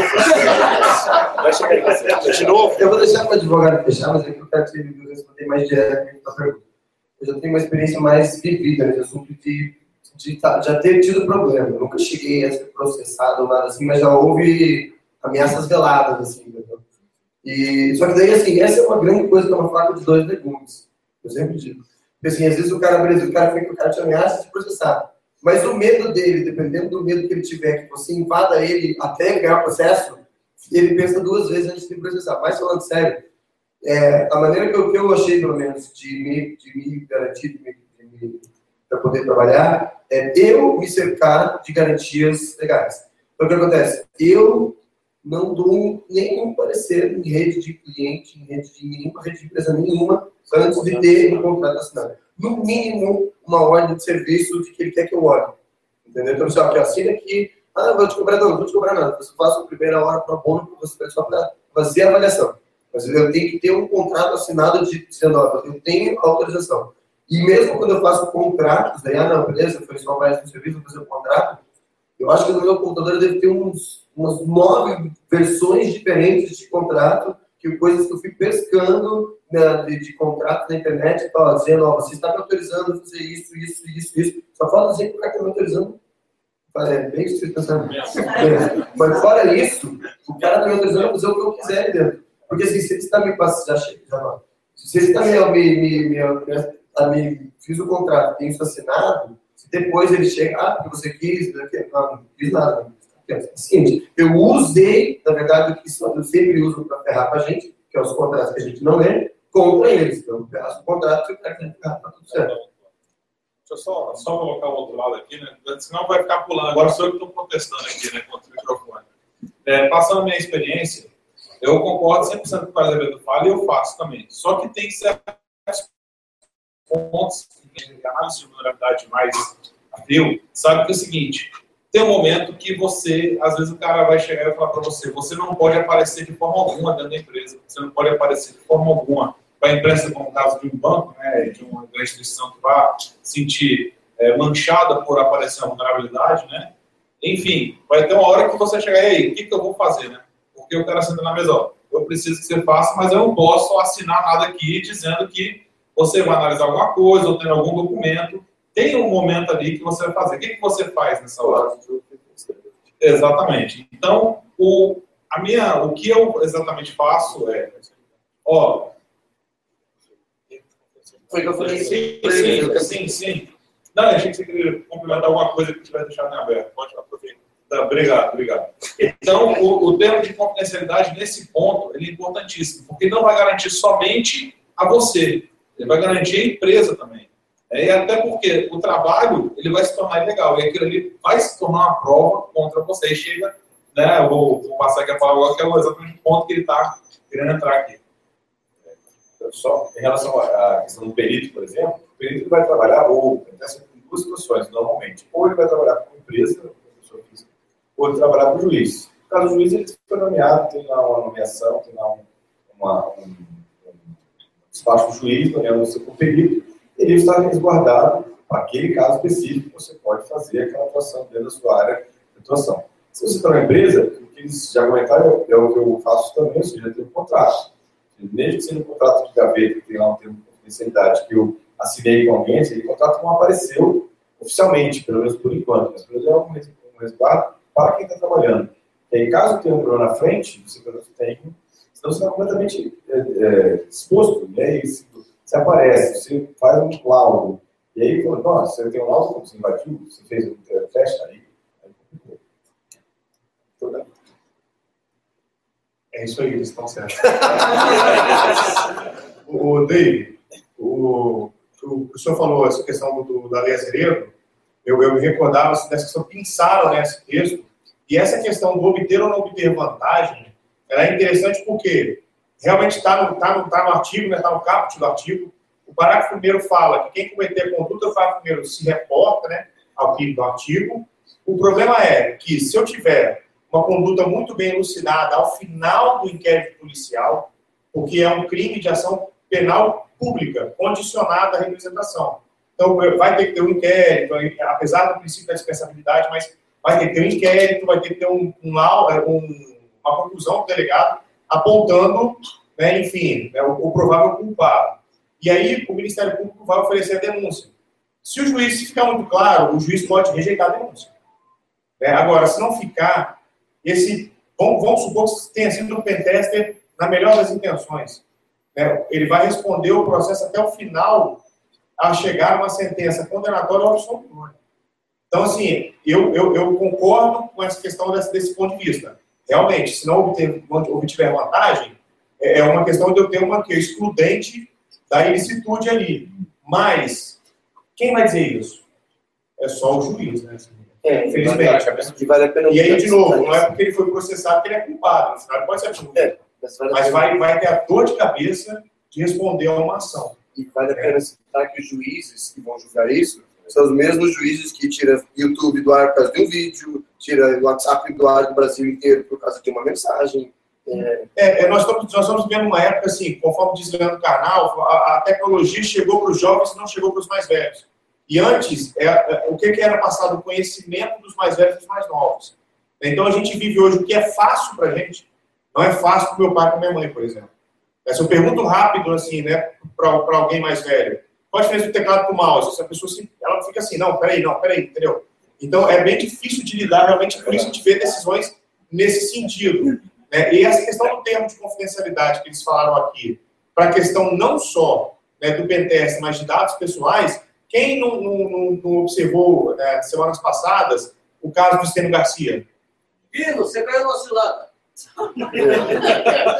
Vai chegar em você. De novo? Eu vou deixar para o advogado fechar, mas aqui eu quero te responder mais diretamente a pergunta. Eu já tenho uma experiência mais vivida nesse assunto de, de tá, já ter tido problema. Eu nunca cheguei a ser processado ou nada assim, mas já houve ameaças veladas, assim, entendeu? E, só que daí, assim, essa é uma grande coisa que é uma faca de dois legumes. Eu sempre digo. Porque, assim, às vezes o cara, beleza, o cara fica, o cara te ameaça de processar. Mas o medo dele, dependendo do medo que ele tiver, que você invada ele até ganhar o processo, ele pensa duas vezes antes de processar. Mas falando sério, é, a maneira que eu, que eu achei, pelo menos, de me, de me garantir, de me, de me, para poder trabalhar, é eu me cercar de garantias legais. Então, o que acontece? Eu não dou nenhum parecer em rede de cliente, em rede de nenhuma rede de empresa nenhuma, antes de ter um contrato assinado. No mínimo, uma ordem de serviço de que ele quer que eu olhe. Entendeu? Então, só que assina aqui, ah, vou te cobrar, não, não vou te cobrar nada. Você faz a primeira hora para bono, você só para fazer a avaliação. Mas eu tenho que ter um contrato assinado de dizendo, ó, eu tenho autorização. E mesmo quando eu faço contratos, daí, ah, não, beleza, foi só mais um serviço, fazer um contrato, eu acho que no meu computador deve ter uns, umas nove versões diferentes de contrato, que coisas que eu fui pescando né, de, de contrato na internet, ó, dizendo, ó, você está me autorizando a fazer isso, isso, isso, isso. Só falta dizer que o cara está me autorizando. É bem você está pensando. Mas fora isso, o cara está me autorizando a fazer o que eu quiser dentro. Porque assim, se ele está me passando, já chega, já não. Se ele está me, me, me, me, me, fiz o contrato, tem isso assinado, se depois ele chega, ah, porque você quis, não, não fiz nada. É o seguinte, eu usei, na verdade, o que eu sempre uso para ferrar com a gente, que é os contratos que a gente não lê, contra eles. Então, eu o contrato e o cara tem que ficar, tá tudo certo. Deixa eu só, só colocar o outro lado aqui, né? Senão vai ficar pulando. Agora sou eu que estou protestando aqui, né, contra o microfone. É, passando a minha experiência, eu concordo 100% com o que o Azevedo fala e eu faço também. Só que tem certos pontos que a análise de vulnerabilidade mais abriu, sabe que é o seguinte, tem um momento que você, às vezes o cara vai chegar e falar para você, você não pode aparecer de forma alguma dentro da empresa, você não pode aparecer de forma alguma para a imprensa, como o caso de um banco, né, de uma instituição que vai sentir é, manchada por aparecer uma vulnerabilidade, né? Enfim, vai ter uma hora que você chegar aí, o que, que eu vou fazer, né? Porque o cara senta na mesa, ó, eu preciso que você faça, mas eu não posso assinar nada aqui dizendo que você vai analisar alguma coisa ou tem algum documento. Tem um momento ali que você vai fazer. O que, que você faz nessa hora? Exatamente. Então, o, a minha, o que eu exatamente faço é, ó, foi que eu falei sim, sim, sim, sim. Não, achei que você queria complementar alguma coisa que tiver deixado em aberto. Pode aproveitar. Tá, obrigado, obrigado. Então, o, o termo de confidencialidade, nesse ponto, ele é importantíssimo, porque não vai garantir somente a você, ele vai garantir a empresa também. É, e até porque o trabalho ele vai se tornar ilegal, e aquilo ali vai se tornar uma prova contra você. E chega, né, vou, vou passar aqui a palavra que é exatamente o ponto que ele está querendo entrar aqui. Só em relação à questão do perito, por exemplo, o perito vai trabalhar, ou acontece em duas situações, normalmente. Ou ele vai trabalhar com empresa, pessoa física, ou trabalhar com o juiz. No caso do juiz, ele foi nomeado, tem lá uma nomeação, tem lá uma, um, um espaço do juiz, nomeando você como perito, ele está resguardado para aquele caso específico, você pode fazer aquela atuação dentro da sua área de atuação. Se você está na empresa, o que eles já comentaram é o que eu faço também, ou seja, tem um contrato. Mesmo que seja um contrato de gaveta, que tem lá um termo de confidencialidade, que eu assinei com alguém, esse contrato não apareceu oficialmente, pelo menos por enquanto, mas pelo menos é um resguardo para quem está trabalhando. E aí, caso tenha um problema na frente, você tem, senão você está completamente é, é, exposto. E aí, se, você aparece, você faz um laudo, e aí, nossa, você tem um laudo, você invadiu, você fez um teste aí, aí complicou. É isso aí, eles estão certos. o David, o, o, o senhor falou essa questão do, da lei Azeredo, eu, eu me recordava dessa questão, pensaram nesse texto, e essa questão do obter ou não obter vantagem, ela é interessante porque realmente está no, tá no, tá no artigo, está né, tá no caput do artigo, o parágrafo primeiro fala que quem cometer conduta, o parágrafo primeiro se reporta, né, ao que do artigo. O problema é que se eu tiver uma conduta muito bem elucidada ao final do inquérito policial, porque é um crime de ação penal pública, condicionada à representação. Então, vai ter que ter um inquérito, apesar do princípio da dispensabilidade, mas vai ter que ter um inquérito, vai ter que ter um, um, um uma conclusão do delegado apontando, né, enfim, né, o, o, provável culpado. E aí o Ministério Público vai oferecer a denúncia. Se o juiz se ficar muito claro, o juiz pode rejeitar a denúncia. É, agora, se não ficar, esse, vamos, vamos supor que tenha sido um pentester na melhor das intenções. Né, ele vai responder o processo até o final a chegar a uma sentença condenatória ou absolutória. Então, assim, eu, eu, eu, concordo com essa questão desse, desse ponto de vista. Realmente, se não obter, obtiver vantagem, é, é uma questão de eu ter uma que é excludente da ilicitude ali. Mas, quem vai dizer isso? É só o juiz, né? É, infelizmente. E, vale e aí, de novo, não é porque ele foi processado que ele é culpado. Final, pode ser absoluto. É, mas, vale mas vai, vai ter a dor de cabeça de responder a uma ação. E vale a pena citar que os juízes que vão julgar isso são os mesmos juízes que tiram YouTube do ar por causa de um vídeo, tira o WhatsApp do ar do Brasil inteiro por causa de uma mensagem. É... É, é nós, estamos, nós estamos vivendo uma época assim, conforme diz Leandro Carnal, a, a tecnologia chegou para os jovens e não chegou para os mais velhos. E antes, é, é, o que, que era passado? O conhecimento dos mais velhos e dos mais novos. Então a gente vive hoje o que é fácil para a gente, não é fácil para o meu pai e para minha mãe, por exemplo. Se eu pergunto rápido, assim, né, para alguém mais velho, a diferença do teclado para o mouse? Se a pessoa ela fica assim, não, peraí, não, peraí, entendeu? Então é bem difícil de lidar, realmente, por isso a gente vê decisões nesse sentido. Né? E essa questão do termo de confidencialidade que eles falaram aqui, para a questão não só né, do pentest, mas de dados pessoais, quem não, não, não observou né, semanas passadas o caso do Estênio Garcia? Vindo, você caiu no cilada.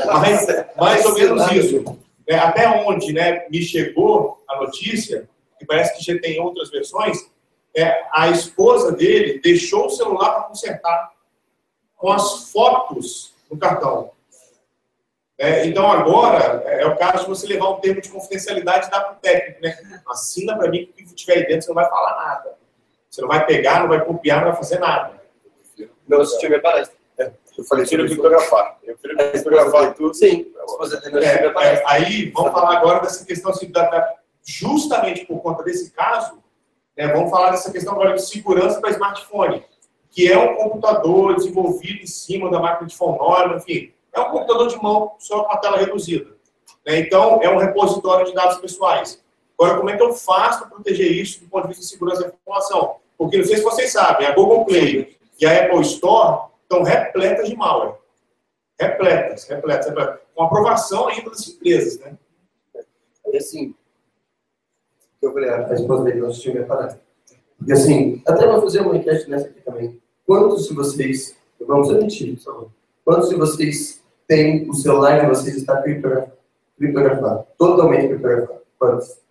Mais, mais ou menos isso. É, até onde né, me chegou a notícia, que parece que já tem outras versões, é, a esposa dele deixou o celular para consertar com as fotos no cartão. É, então, agora, é, é, o caso de você levar um termo de confidencialidade e dar para o técnico. Né? Assina para mim que o que tiver aí dentro, você não vai falar nada. Você não vai pegar, não vai copiar, não vai fazer nada. Não, se tiver palestra. Eu falei sobre fotografar. Eu prefiro fotografar tudo. Sim. É, é, aí, vamos falar agora dessa questão, assim, da, da, justamente por conta desse caso, né, vamos falar dessa questão agora de segurança para smartphone, que é um computador desenvolvido em cima da máquina de fonógrafo, enfim, é um computador de mão, só com a tela reduzida. Né, então, é um repositório de dados pessoais. Agora, como é que eu faço para proteger isso do ponto de vista de segurança da informação? Porque não sei se vocês sabem, a Google Play e a Apple Store estão repletas de malware. Repletas, repletas, repletas. Com aprovação ainda das empresas, né? E assim, eu falei, a esposa dele não assistiu minha palestra. Porque assim, até vou fazer uma enquete nessa aqui também. Quantos de vocês, vamos admitir, por favor, quantos de vocês têm o celular de vocês está criptografado? Totalmente criptografado. Quantos?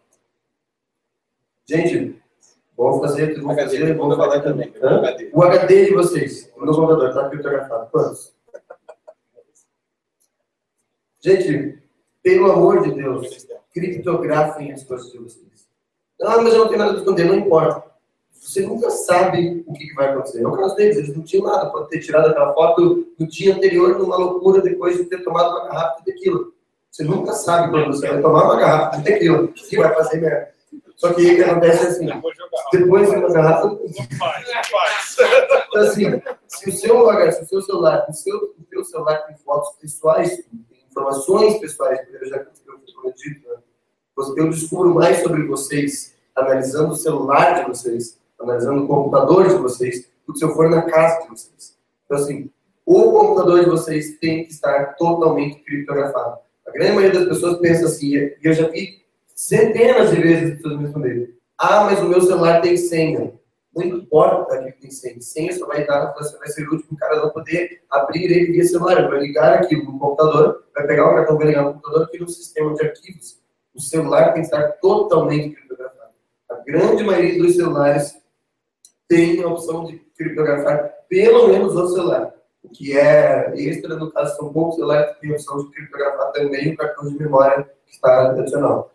Gente, Vou fazer, vou fazer, vou falar também. O HD de vocês, no computador, está criptografado. Quantos? Gente, pelo amor de Deus, criptografem as coisas de vocês. Ah, mas eu não tenho nada para esconder, não importa. Você nunca sabe o que vai acontecer. É o caso deles, eles não tinham nada. Pode ter tirado aquela foto no dia anterior, numa loucura, depois de ter tomado uma garrafa de tequila. Você nunca sabe quando você vai tomar uma garrafa de tequila, que vai fazer merda. Só que o que acontece é assim, depois de uma garrafa, então, assim, se o seu, se o seu celular, o seu, o seu celular tem fotos pessoais, tem informações pessoais, eu já prometido, né? eu descubro mais sobre vocês, analisando o celular de vocês, analisando o computador de vocês, do que se eu for na casa de vocês. Então, assim, o computador de vocês tem que estar totalmente criptografado. A grande maioria das pessoas pensa assim, e eu já vi Centenas de vezes as pessoas me responderam. Ah, mas o meu celular tem senha. Não importa que tem senha. Senha só vai, dar, vai ser útil para o cara não poder abrir ele via celular. Ele vai ligar aquilo no computador, vai pegar o cartão, vai ligar no computador, aqui no sistema de arquivos. O celular tem que estar totalmente criptografado. A grande maioria dos celulares tem a opção de criptografar pelo menos o celular. O que é extra, no caso, são poucos celulares que têm a opção de criptografar também o cartão de memória que está adicional.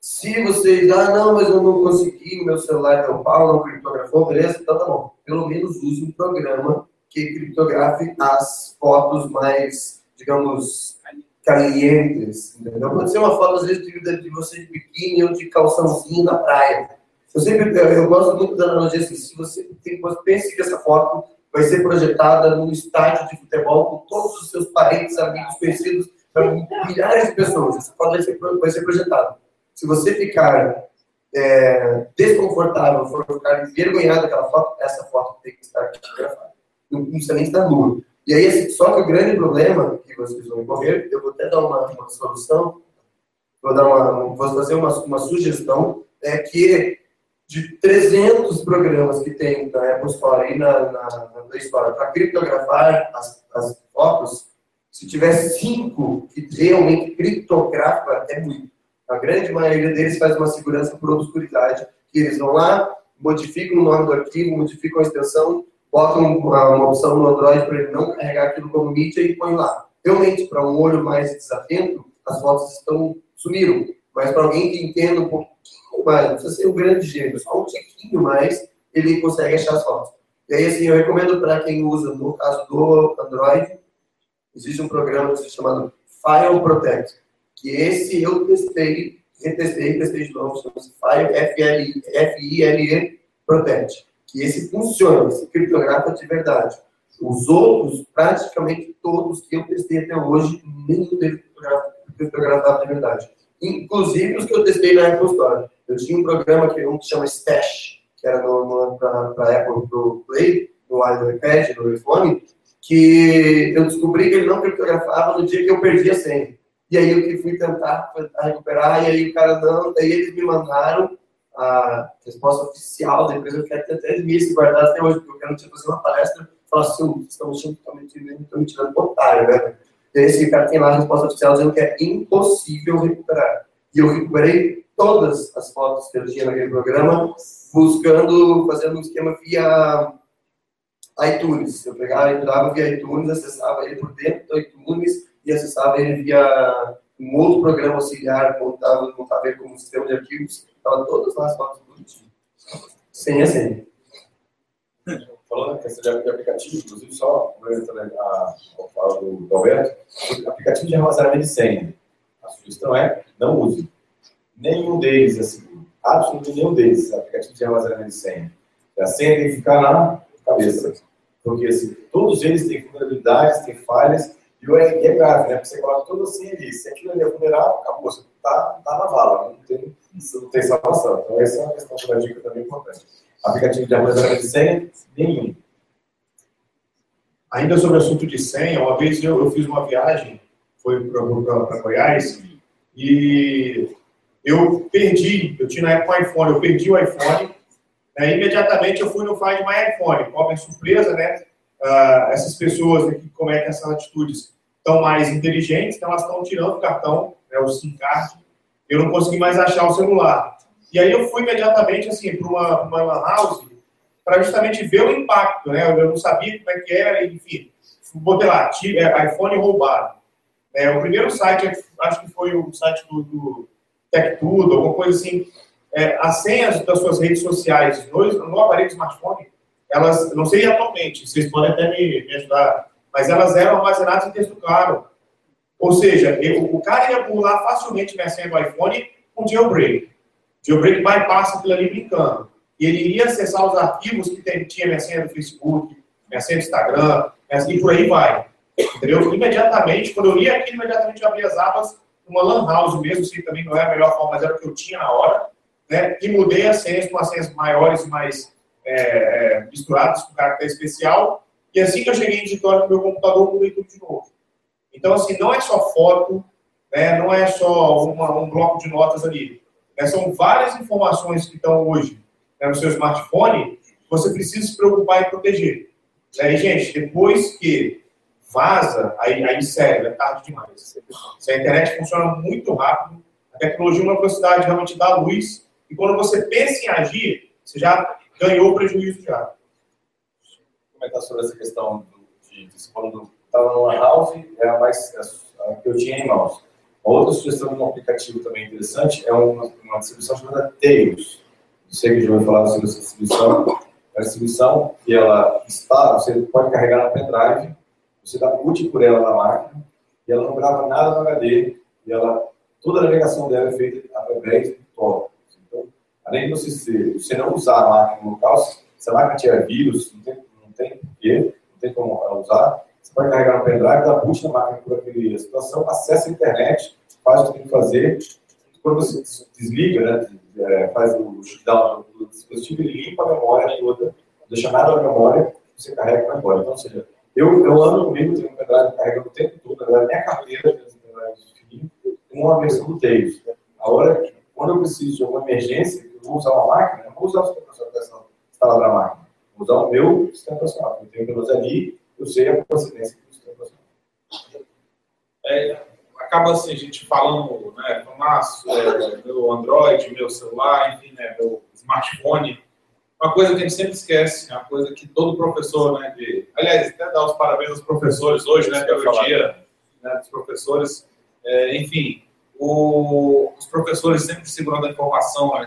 Se vocês, ah, não, mas eu não consegui, meu celular deu pau, não criptografou, beleza? Então tá bom. Pelo menos use um programa que criptografe as fotos mais, digamos, calientes, entendeu? Pode ser uma foto, às vezes, de, de você de biquíni ou de calçãozinho na praia. Eu sempre, eu gosto muito da analogia assim, se você tem, pense que essa foto vai ser projetada num estádio de futebol com todos os seus parentes, amigos, conhecidos, milhares de pessoas. Essa foto vai ser, vai ser projetada. Se você ficar é, desconfortável, for ficar envergonhado daquela foto, essa foto tem que estar fotografada. Não precisa nem estar nua. E aí, assim, só que o grande problema que vocês vão correr, eu vou até dar uma, uma solução, vou, dar uma, vou fazer uma, uma sugestão, é que de 300 programas que tem na Apple Store e na, na, na Play Store para criptografar as, as fotos, se tiver cinco que realmente criptografa, é muito. A grande maioria deles faz uma segurança por obscuridade, que eles vão lá, modificam o nome do arquivo, modificam a extensão, botam uma, uma opção no Android para ele não carregar aquilo como mídia e põe lá. Realmente, para um olho mais desatento, as fotos estão sumiram. Mas para alguém que entenda um pouquinho mais, não precisa ser um grande gênio, só um tiquinho mais, ele consegue achar as fotos. E aí, assim, eu recomendo para quem usa, no caso do Android, existe um programa chamado File Protect, que esse eu testei, retestei, testei de novo, chama-se File Protect que esse funciona, esse criptografa de verdade. Os outros, praticamente todos que eu testei até hoje, nenhum deles criptografava de verdade. Inclusive os que eu testei na Apple Store. Eu tinha um programa que um que chama Stash, que era para Apple pro Play, no iPad, no iPhone, que eu descobri que ele não criptografava no dia que eu perdi a senha. E aí eu fui tentar recuperar, e aí o cara não, daí eles me mandaram a resposta oficial da empresa, eu quero ter até meses guardado até hoje, porque eu quero tipo, fazer uma palestra falar assim, estamos totalmente me tirando otário, né? Esse cara tem lá a resposta oficial dizendo que é impossível recuperar. E eu recuperei todas as fotos que eu tinha naquele programa, buscando, fazendo um esquema via iTunes. Eu pegava, entrava via iTunes, acessava ele por dentro do iTunes e acessava ele via um outro programa auxiliar, montado, montado ele como sistema de arquivos, estava todas as fotos bonitinhas. Sem a senha. Falando na questão de aplicativo, inclusive só aproveitando a, fala do Alberto, aplicativo de armazenamento de senha. A sugestão é não use. Nenhum deles seguro. Absolutamente nenhum deles aplicativo de armazenamento de senha. A senha tem que ficar na cabeça. Porque assim, todos eles têm vulnerabilidades, têm falhas, e é, é grave, né? Porque você coloca tudo assim ali. Se aquilo ali é vulnerável, acabou. Você tá, tá na vala, não tem, não tem salvação. Então, essa é uma questão uma dica também importante. Aplicativo de armazenamento de senha, nenhum. Ainda sobre o assunto de senha, uma vez eu, eu fiz uma viagem, foi para Goiás, e eu perdi, eu tinha na época um iPhone, eu perdi o iPhone, né, imediatamente eu fui no Find My iPhone, é surpresa, né? Uh, essas pessoas que cometem essas atitudes estão mais inteligentes, então elas estão tirando o cartão, né, o SIM card, eu não consegui mais achar o celular. E aí eu fui imediatamente assim, para uma, uma lan house para justamente ver o impacto, né? Eu não sabia como é que era, enfim. Botei lá, é, iPhone roubado. É, o primeiro site, acho que foi o site do, do TechTudo, alguma coisa assim. É, as senhas das suas redes sociais no, no aparelho smartphone elas, não sei atualmente, vocês podem até me, me ajudar, mas elas eram armazenadas em texto claro. Ou seja, eu, o cara ia pular facilmente minha senha do iPhone com jailbreak. Jailbreak bypassa aquilo ali brincando. E ele iria acessar os arquivos que tem, tinha minha senha do Facebook, minha senha do Instagram, e por aí vai. Entendeu? Imediatamente, quando eu ia aqui, imediatamente eu abri as abas numa lan house mesmo, se também não é a melhor forma, mas era o que eu tinha na hora, né? E mudei as senhas para senhas maiores e mais é, é, misturados com caráter especial, e assim que eu cheguei em editório meu computador, mudei tudo de novo. Então, assim, não é só foto, né, não é só uma, um bloco de notas ali. Né, são várias informações que estão hoje né, no seu smartphone, você precisa se preocupar em proteger. Né, e, gente, depois que vaza, aí, aí sério, é tarde demais. Se a internet funciona muito rápido, a tecnologia, uma velocidade realmente dá luz, e quando você pensa em agir, você já ganhou prejuízo já. Comentar sobre essa questão de, de quando estava no house, é a mais é a que eu tinha em mãos. Outra sugestão de um aplicativo também interessante é uma, uma distribuição chamada Tails. Não sei que já ouviu falar sobre essa distribuição. É uma distribuição que ela está, você pode carregar na pendrive, você dá boot por ela na máquina, e ela não grava nada no HD, e ela, toda a navegação dela é feita através do Tor. Além de você, você não usar a máquina local, se a máquina tiver vírus, não tem, não tem porquê, não tem como usar, você pode carregar no pendrive, dá boot na máquina por aquele situação, acessa a internet, faz o que tem que fazer. Quando você desliga, né, é, faz o shutdown do dispositivo, ele limpa a memória toda, não deixa nada na memória, você carrega e vai embora. Então, ou seja, eu, eu ando comigo, tenho um pendrive carregando o tempo todo, na minha carteira tem um uma versão do Tails. A hora que, quando eu preciso de alguma emergência, eu vou usar uma máquina, eu não vou usar o sistema operacional instalado na máquina, vou usar o meu sistema operacional. Eu tenho pelo ali, eu sei a procedência do sistema operacional. É, acaba assim, a gente falando, né, Tomás, é, meu Android, meu celular, enfim, né, meu smartphone. Uma coisa que a gente sempre esquece, é uma coisa que todo professor, né, de, aliás, até dar os parabéns aos professores hoje, né, pelo dia né, dos professores, é, enfim, o, os professores sempre segurando a informação, né,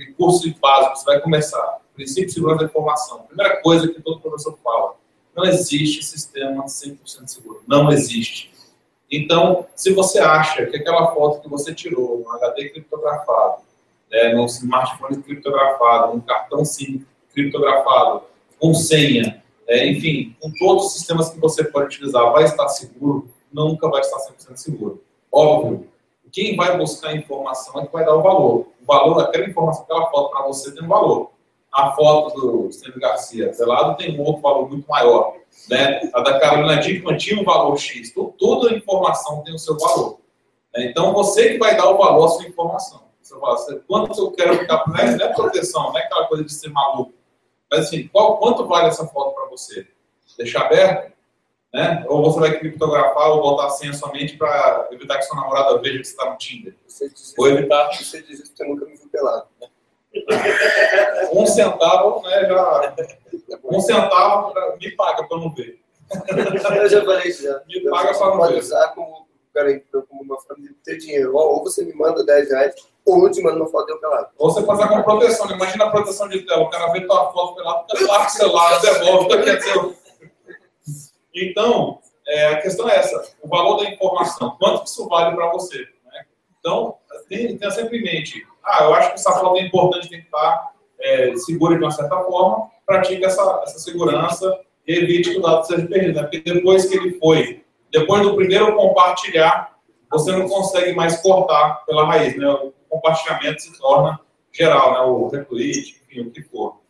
aquele curso básico, você vai começar, princípio de segurança da informação. Primeira coisa que todo professor fala, não existe sistema 100% seguro, não existe. Então, se você acha que aquela foto que você tirou no HD criptografado, né, smartphone criptografado, um cartão SIM criptografado, com senha, é, enfim, com todos os sistemas que você pode utilizar, vai estar seguro? Nunca vai estar 100% seguro. Óbvio, quem vai buscar a informação é que vai dar o valor. O valor daquela informação, aquela foto para você tem um valor. A foto do Stênio Garcia Zelado tem um outro valor muito maior. Né? A da Carolina Dickman tinha um valor X. Então, toda informação tem o seu valor. Né? Então, você que vai dar o valor à sua informação. Você fala, quanto eu quero ficar... Não é, não é proteção, não é aquela coisa de ser maluco. Mas, assim, qual, quanto vale essa foto para você? Deixar aberto? Né? Ou você vai criptografar ou botar a senha somente para evitar que sua namorada veja que você está no Tinder? Você diz, Ou evitar você diz isso porque nunca me viu pelado. Né? um centavo, né? Já, um centavo me paga para não ver. Eu já falei isso já. Me paga Você pra não pode ver. usar como, peraí, como uma forma de ter dinheiro. Ou você me manda 10 reais, ou eu te mando uma foto de eu pelado. Ou você fazer com proteção. né? Imagina a proteção de tela. O cara vê tua foto pela fica larga o celular, devolve, tá dizer. Então, é, a questão é essa: o valor da informação. Quanto que isso vale para você? né? Então, tenha, sempre em mente: ah, eu acho que essa foto é importante, tem que estar é, segura de uma certa forma. Pratique essa, essa segurança e evite que o dado seja perdido. Né? Porque depois que ele foi, depois do primeiro compartilhar, você não consegue mais cortar pela raiz. Né? O compartilhamento se torna geral, né? o retweet, enfim, o que for. Vou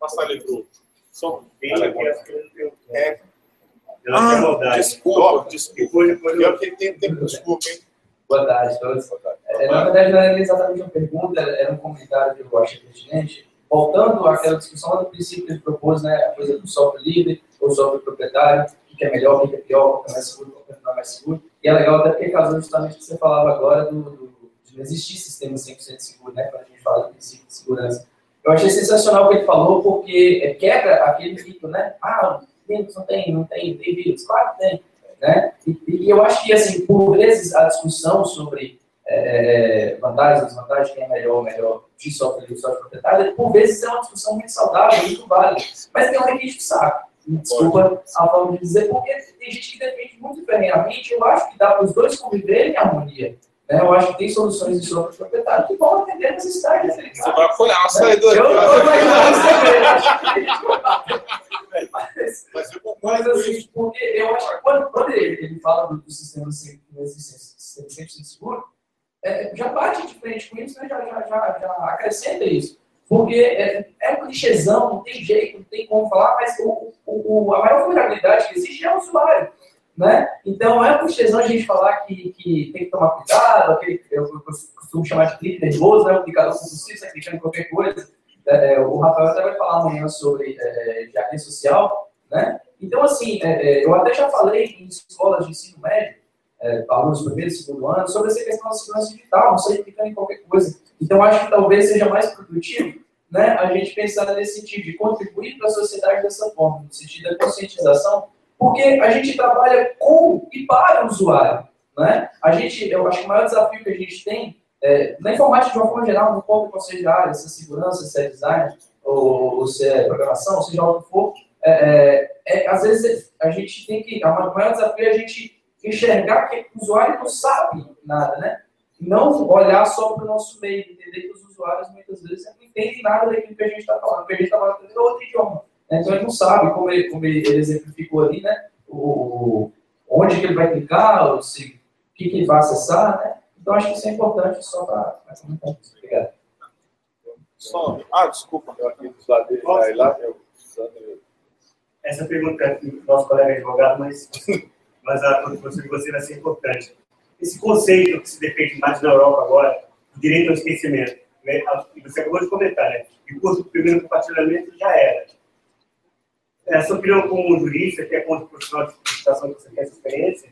passar ali para o som. Tem aqui as coisas que eu É, eu não tenho maldade. desculpa, desculpa. Depois, depois eu Pior que tem tempo, desculpa, hein? Boa tarde todos. É, na verdade, não era exatamente uma pergunta, era um comentário que eu achei pertinente. Voltando àquela discussão do princípio que ele propôs, né, a coisa do software livre ou software proprietário, o que é melhor, o que é pior, qual que é mais seguro, qual que não é mais seguro. E é legal até porque casou justamente o que você falava agora do, do, de não existir sistema 100% seguro, né, quando a gente fala do princípio de segurança. Eu achei sensacional o que ele falou, porque é, quebra aquele mito, né? Ah, Não tem, não tem, tem vírus. Claro que tem. Né? E, e eu acho que, assim, por vezes a discussão sobre é, vantagens, desvantagens, quem é melhor ou melhor de software livre e software proprietário, por vezes é uma discussão muito saudável, muito válida. Mas tem que a gente sabe. Desculpa a forma de dizer, porque tem gente que defende muito ferrenhamente. Eu acho que dá para os dois conviverem em harmonia. Né? Eu acho que tem soluções de software proprietário que vão atender a necessidade. Você vai apoiar uma Eu saída. eu não mas, Mas assim, porque eu acho que quando, quando ele, ele fala do, do sistema sem- sistema 100% seguro, é, já bate de frente com isso, né? já, já, já, já acrescenta isso. Porque é, é um clichêzão, não tem jeito, não tem como falar, mas o, o, o- a maior vulnerabilidade que existe é o usuário. Né? Então, é um clichêzão a gente falar que, que tem que tomar cuidado, aquele, eu, eu costumo chamar de clique nervoso, né? o clicador compulsivo, você clicando em qualquer coisa. É, é, o Rafael até vai falar amanhã sobre é, jardim social, né? Então, assim, é, é, eu até já falei em escolas de ensino médio, é, alunos primeiro e segundo ano, sobre essa questão da segurança digital, não sair clicando em qualquer coisa. Então, acho que talvez seja mais produtivo né, a gente pensar nesse sentido, de contribuir para a sociedade dessa forma, no sentido da conscientização, porque a gente trabalha com e para o usuário. Né? A gente, eu acho que o maior desafio que a gente tem, é, na informática de uma forma geral, importa qual seja a área, se é segurança, se é design, ou, ou se é programação, seja o que for, é, é, é, às vezes a gente tem que, o maior desafio é a gente enxergar que o usuário não sabe nada, né? Não olhar só para o nosso meio, entender que os usuários muitas vezes não entendem nada daquilo que a gente está falando, porque a gente está falando em outro idioma. Né? Então ele não sabe, como ele, como ele exemplificou ali, né? O, onde que ele vai clicar, o que, que ele vai acessar, né? Então acho que isso é importante só para comentar isso. Obrigado. Só, ah, desculpa, eu aqui do lado dele, lá, eu Essa pergunta é do nosso colega advogado, mas, mas a contribuição de você vai ser importante. Esse conceito que se defende mais na Europa agora, direito ao esquecimento, né? você acabou de comentar, né? E o curso do primeiro compartilhamento já era. É, a sua opinião como jurista, que é contra o profissional de administração que você tem essa experiência,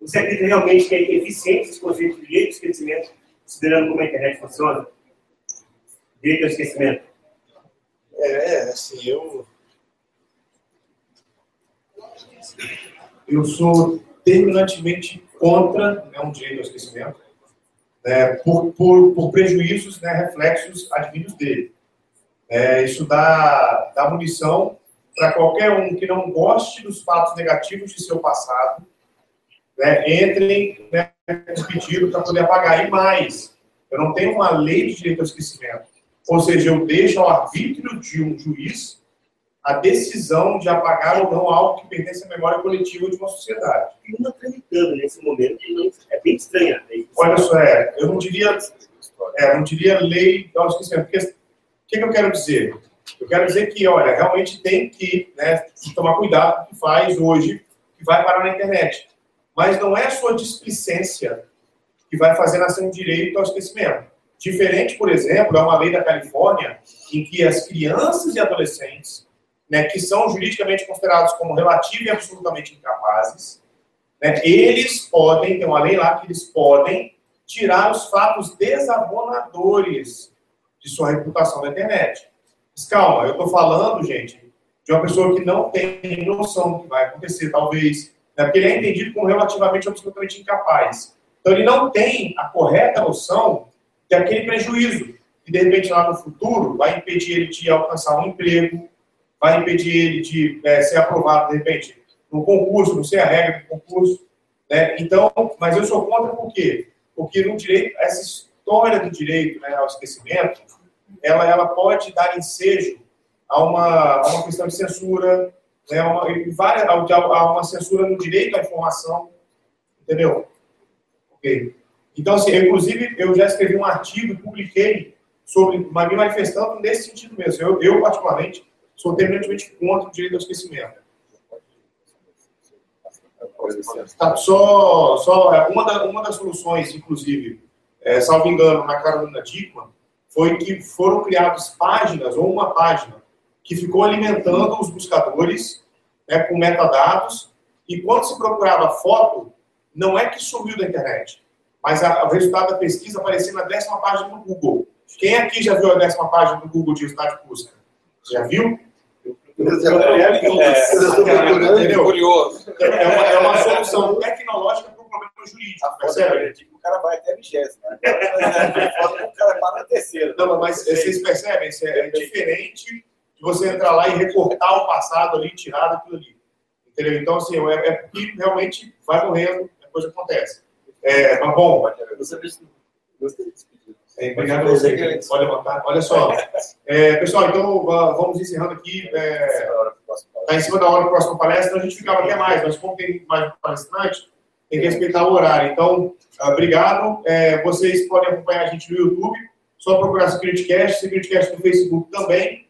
você acredita realmente que é eficiente esse conceito de direito ao esquecimento, considerando como a internet funciona? Direito ao esquecimento. É, assim, eu. Eu sou terminantemente contra né, um direito ao esquecimento, né, por, por, por prejuízos, né, reflexos advindos dele. É, isso dá, dá munição para qualquer um que não goste dos fatos negativos de seu passado, né, entrem né, com pedido para poder apagar. E mais, eu não tenho uma lei de direito ao esquecimento. Ou seja, eu deixo ao arbítrio de um juiz a decisão de apagar ou não algo que pertence à memória coletiva de uma sociedade. E uma tramitando nesse momento é bem estranha. Né? Olha só, é, eu não diria, é, não diria lei ao esquecimento, porque o que, que eu quero dizer? Eu quero dizer que, olha, realmente tem que né, tomar cuidado com o que faz hoje, que vai parar na internet. Mas não é a sua displicência que vai fazer nascer um direito ao esquecimento. Diferente, por exemplo, é uma lei da Califórnia em que as crianças e adolescentes, né, que são juridicamente considerados como relativamente e absolutamente incapazes, né, eles podem, tem uma lei lá que eles podem tirar os fatos desabonadores de sua reputação na internet. Mas calma, eu estou falando, gente, de uma pessoa que não tem noção do que vai acontecer, talvez, né, porque ele é entendido como relativamente absolutamente incapaz. Então, ele não tem a correta noção de aquele prejuízo, que de repente lá no futuro vai impedir ele de alcançar um emprego, vai impedir ele de é, ser aprovado, de repente, no concurso, não sei a regra do concurso. Né? Então, mas eu sou contra por quê? Porque no direito, essa história do direito né, ao esquecimento, ela, ela pode dar ensejo a uma, a uma questão de censura, né, uma, várias, a uma censura no direito à informação, entendeu? Ok. Então, assim, eu, inclusive, eu já escrevi um artigo publiquei sobre, me manifestando nesse sentido mesmo. Eu, eu particularmente, terminantemente contra o direito ao esquecimento. Tá, só, só é, uma, da, uma das soluções, inclusive, é, salvo engano, na Carolina Dickman, foi que foram criadas páginas, ou uma página, que ficou alimentando os buscadores né, com metadados, e quando se procurava foto, não é que sumiu da internet, mas a, o resultado da pesquisa aparecia na décima página do Google. Quem aqui já viu a décima página do Google de resultado de busca? Já viu? É. É uma, é solução tecnológica para um problema jurídico, percebe? O cara vai até a vigésima. O cara para na terceira. Não, mas vocês percebem? É diferente de você entrar lá e recortar o passado ali, tirar daquilo ali. Entendeu? Então, assim, é, é que realmente vai morrendo, a coisa acontece. É, mas bom, você gostei pedido. É, obrigado a você que pode levantar. Olha só. É, pessoal, então vamos encerrando aqui. Está é, em cima da hora do próximo palestra, então a gente ficava até mais, mas como tem mais palestrante, tem que respeitar o horário. Então, obrigado. É, vocês podem acompanhar a gente no YouTube, só procurar SecurityCast, SecurityCast no Facebook também,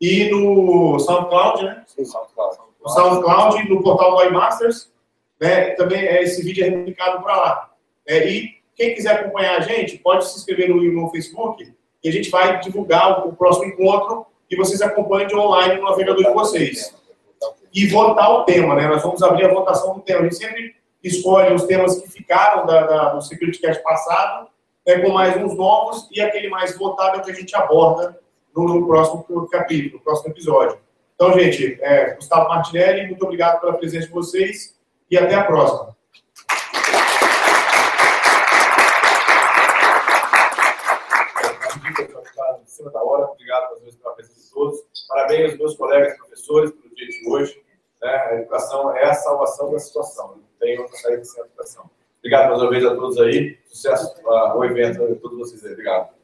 e no SoundCloud, né? Sim, SoundCloud. No SoundCloud, no portal do iMasters, né? Também é, esse vídeo é replicado para lá. É, e quem quiser acompanhar a gente, pode se inscrever no, no Facebook e a gente vai divulgar o, o próximo encontro e vocês acompanhem de online no navegador de vocês. E votar o tema, né? Nós vamos abrir a votação do tema. A gente sempre escolhe os temas que ficaram da, da, do SecurityCast passado, né, com mais uns novos, e aquele mais votado é o que a gente aborda no, no próximo capítulo, no próximo episódio. Então, gente, é, Gustavo Martinelli, muito obrigado pela presença de vocês e até a próxima. Também os meus colegas professores pelo dia de hoje. Né? A educação é a salvação da situação. Não tem outra saída sem a educação. Obrigado mais uma vez a todos aí. Sucesso ao evento a todos vocês aí. Obrigado.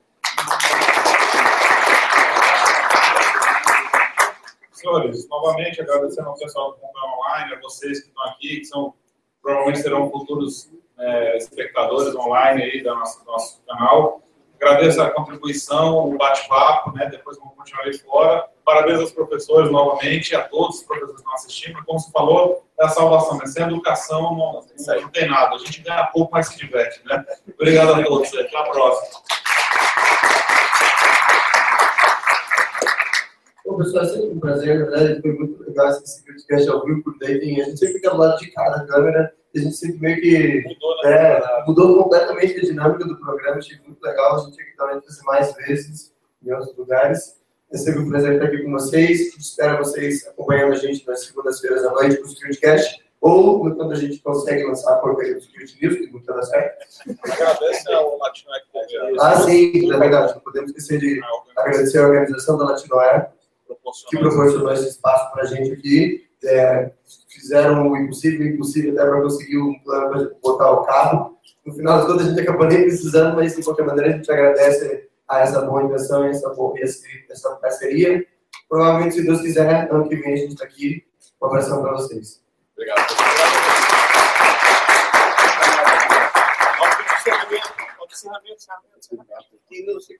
Senhores, novamente agradecendo ao pessoal do Comprar Online, a vocês que estão aqui, que são, provavelmente serão futuros é, espectadores online aí do nosso, do nosso canal. Agradeço a contribuição, o bate-papo, né? depois vamos continuar aí fora. Parabéns aos professores novamente, a todos os professores que estão assistindo. Como você falou, é a salvação, né? Sem educação não, não, tem nada. A gente ganha pouco, mas se diverte. Né? Obrigado a todos. Até a próxima. Bom, pessoal, é sempre um prazer, né? Foi muito legal esse podcast ao vivo, porque daí tem, a gente sempre fica do lado de cada câmera, a gente sempre meio que Mudou, é, mudou completamente a dinâmica do programa, achei muito legal, a gente tinha que também fazer mais vezes em outros lugares. É sempre um prazer estar aqui com vocês, espero vocês acompanhando a gente nas segundas-feiras à noite com o Securitycast, ou quando a gente consegue lançar a porcaria do Security News, que nunca dá certo. Agradece ao Latinoec TV. Ah, sim, é verdade, não podemos esquecer de agradecer a organização da Latinoair, que proporcionou esse espaço para a gente aqui. É, fizeram o impossível, o impossível até para conseguir um plano para botar o carro. No final das contas, a gente acabou nem precisando, mas de qualquer maneira a gente agradece a essa boa invenção e essa, boa, essa, essa parceria. Provavelmente, se Deus quiser, ano que vem a gente está aqui. Um abração para vocês. Obrigado. E não se.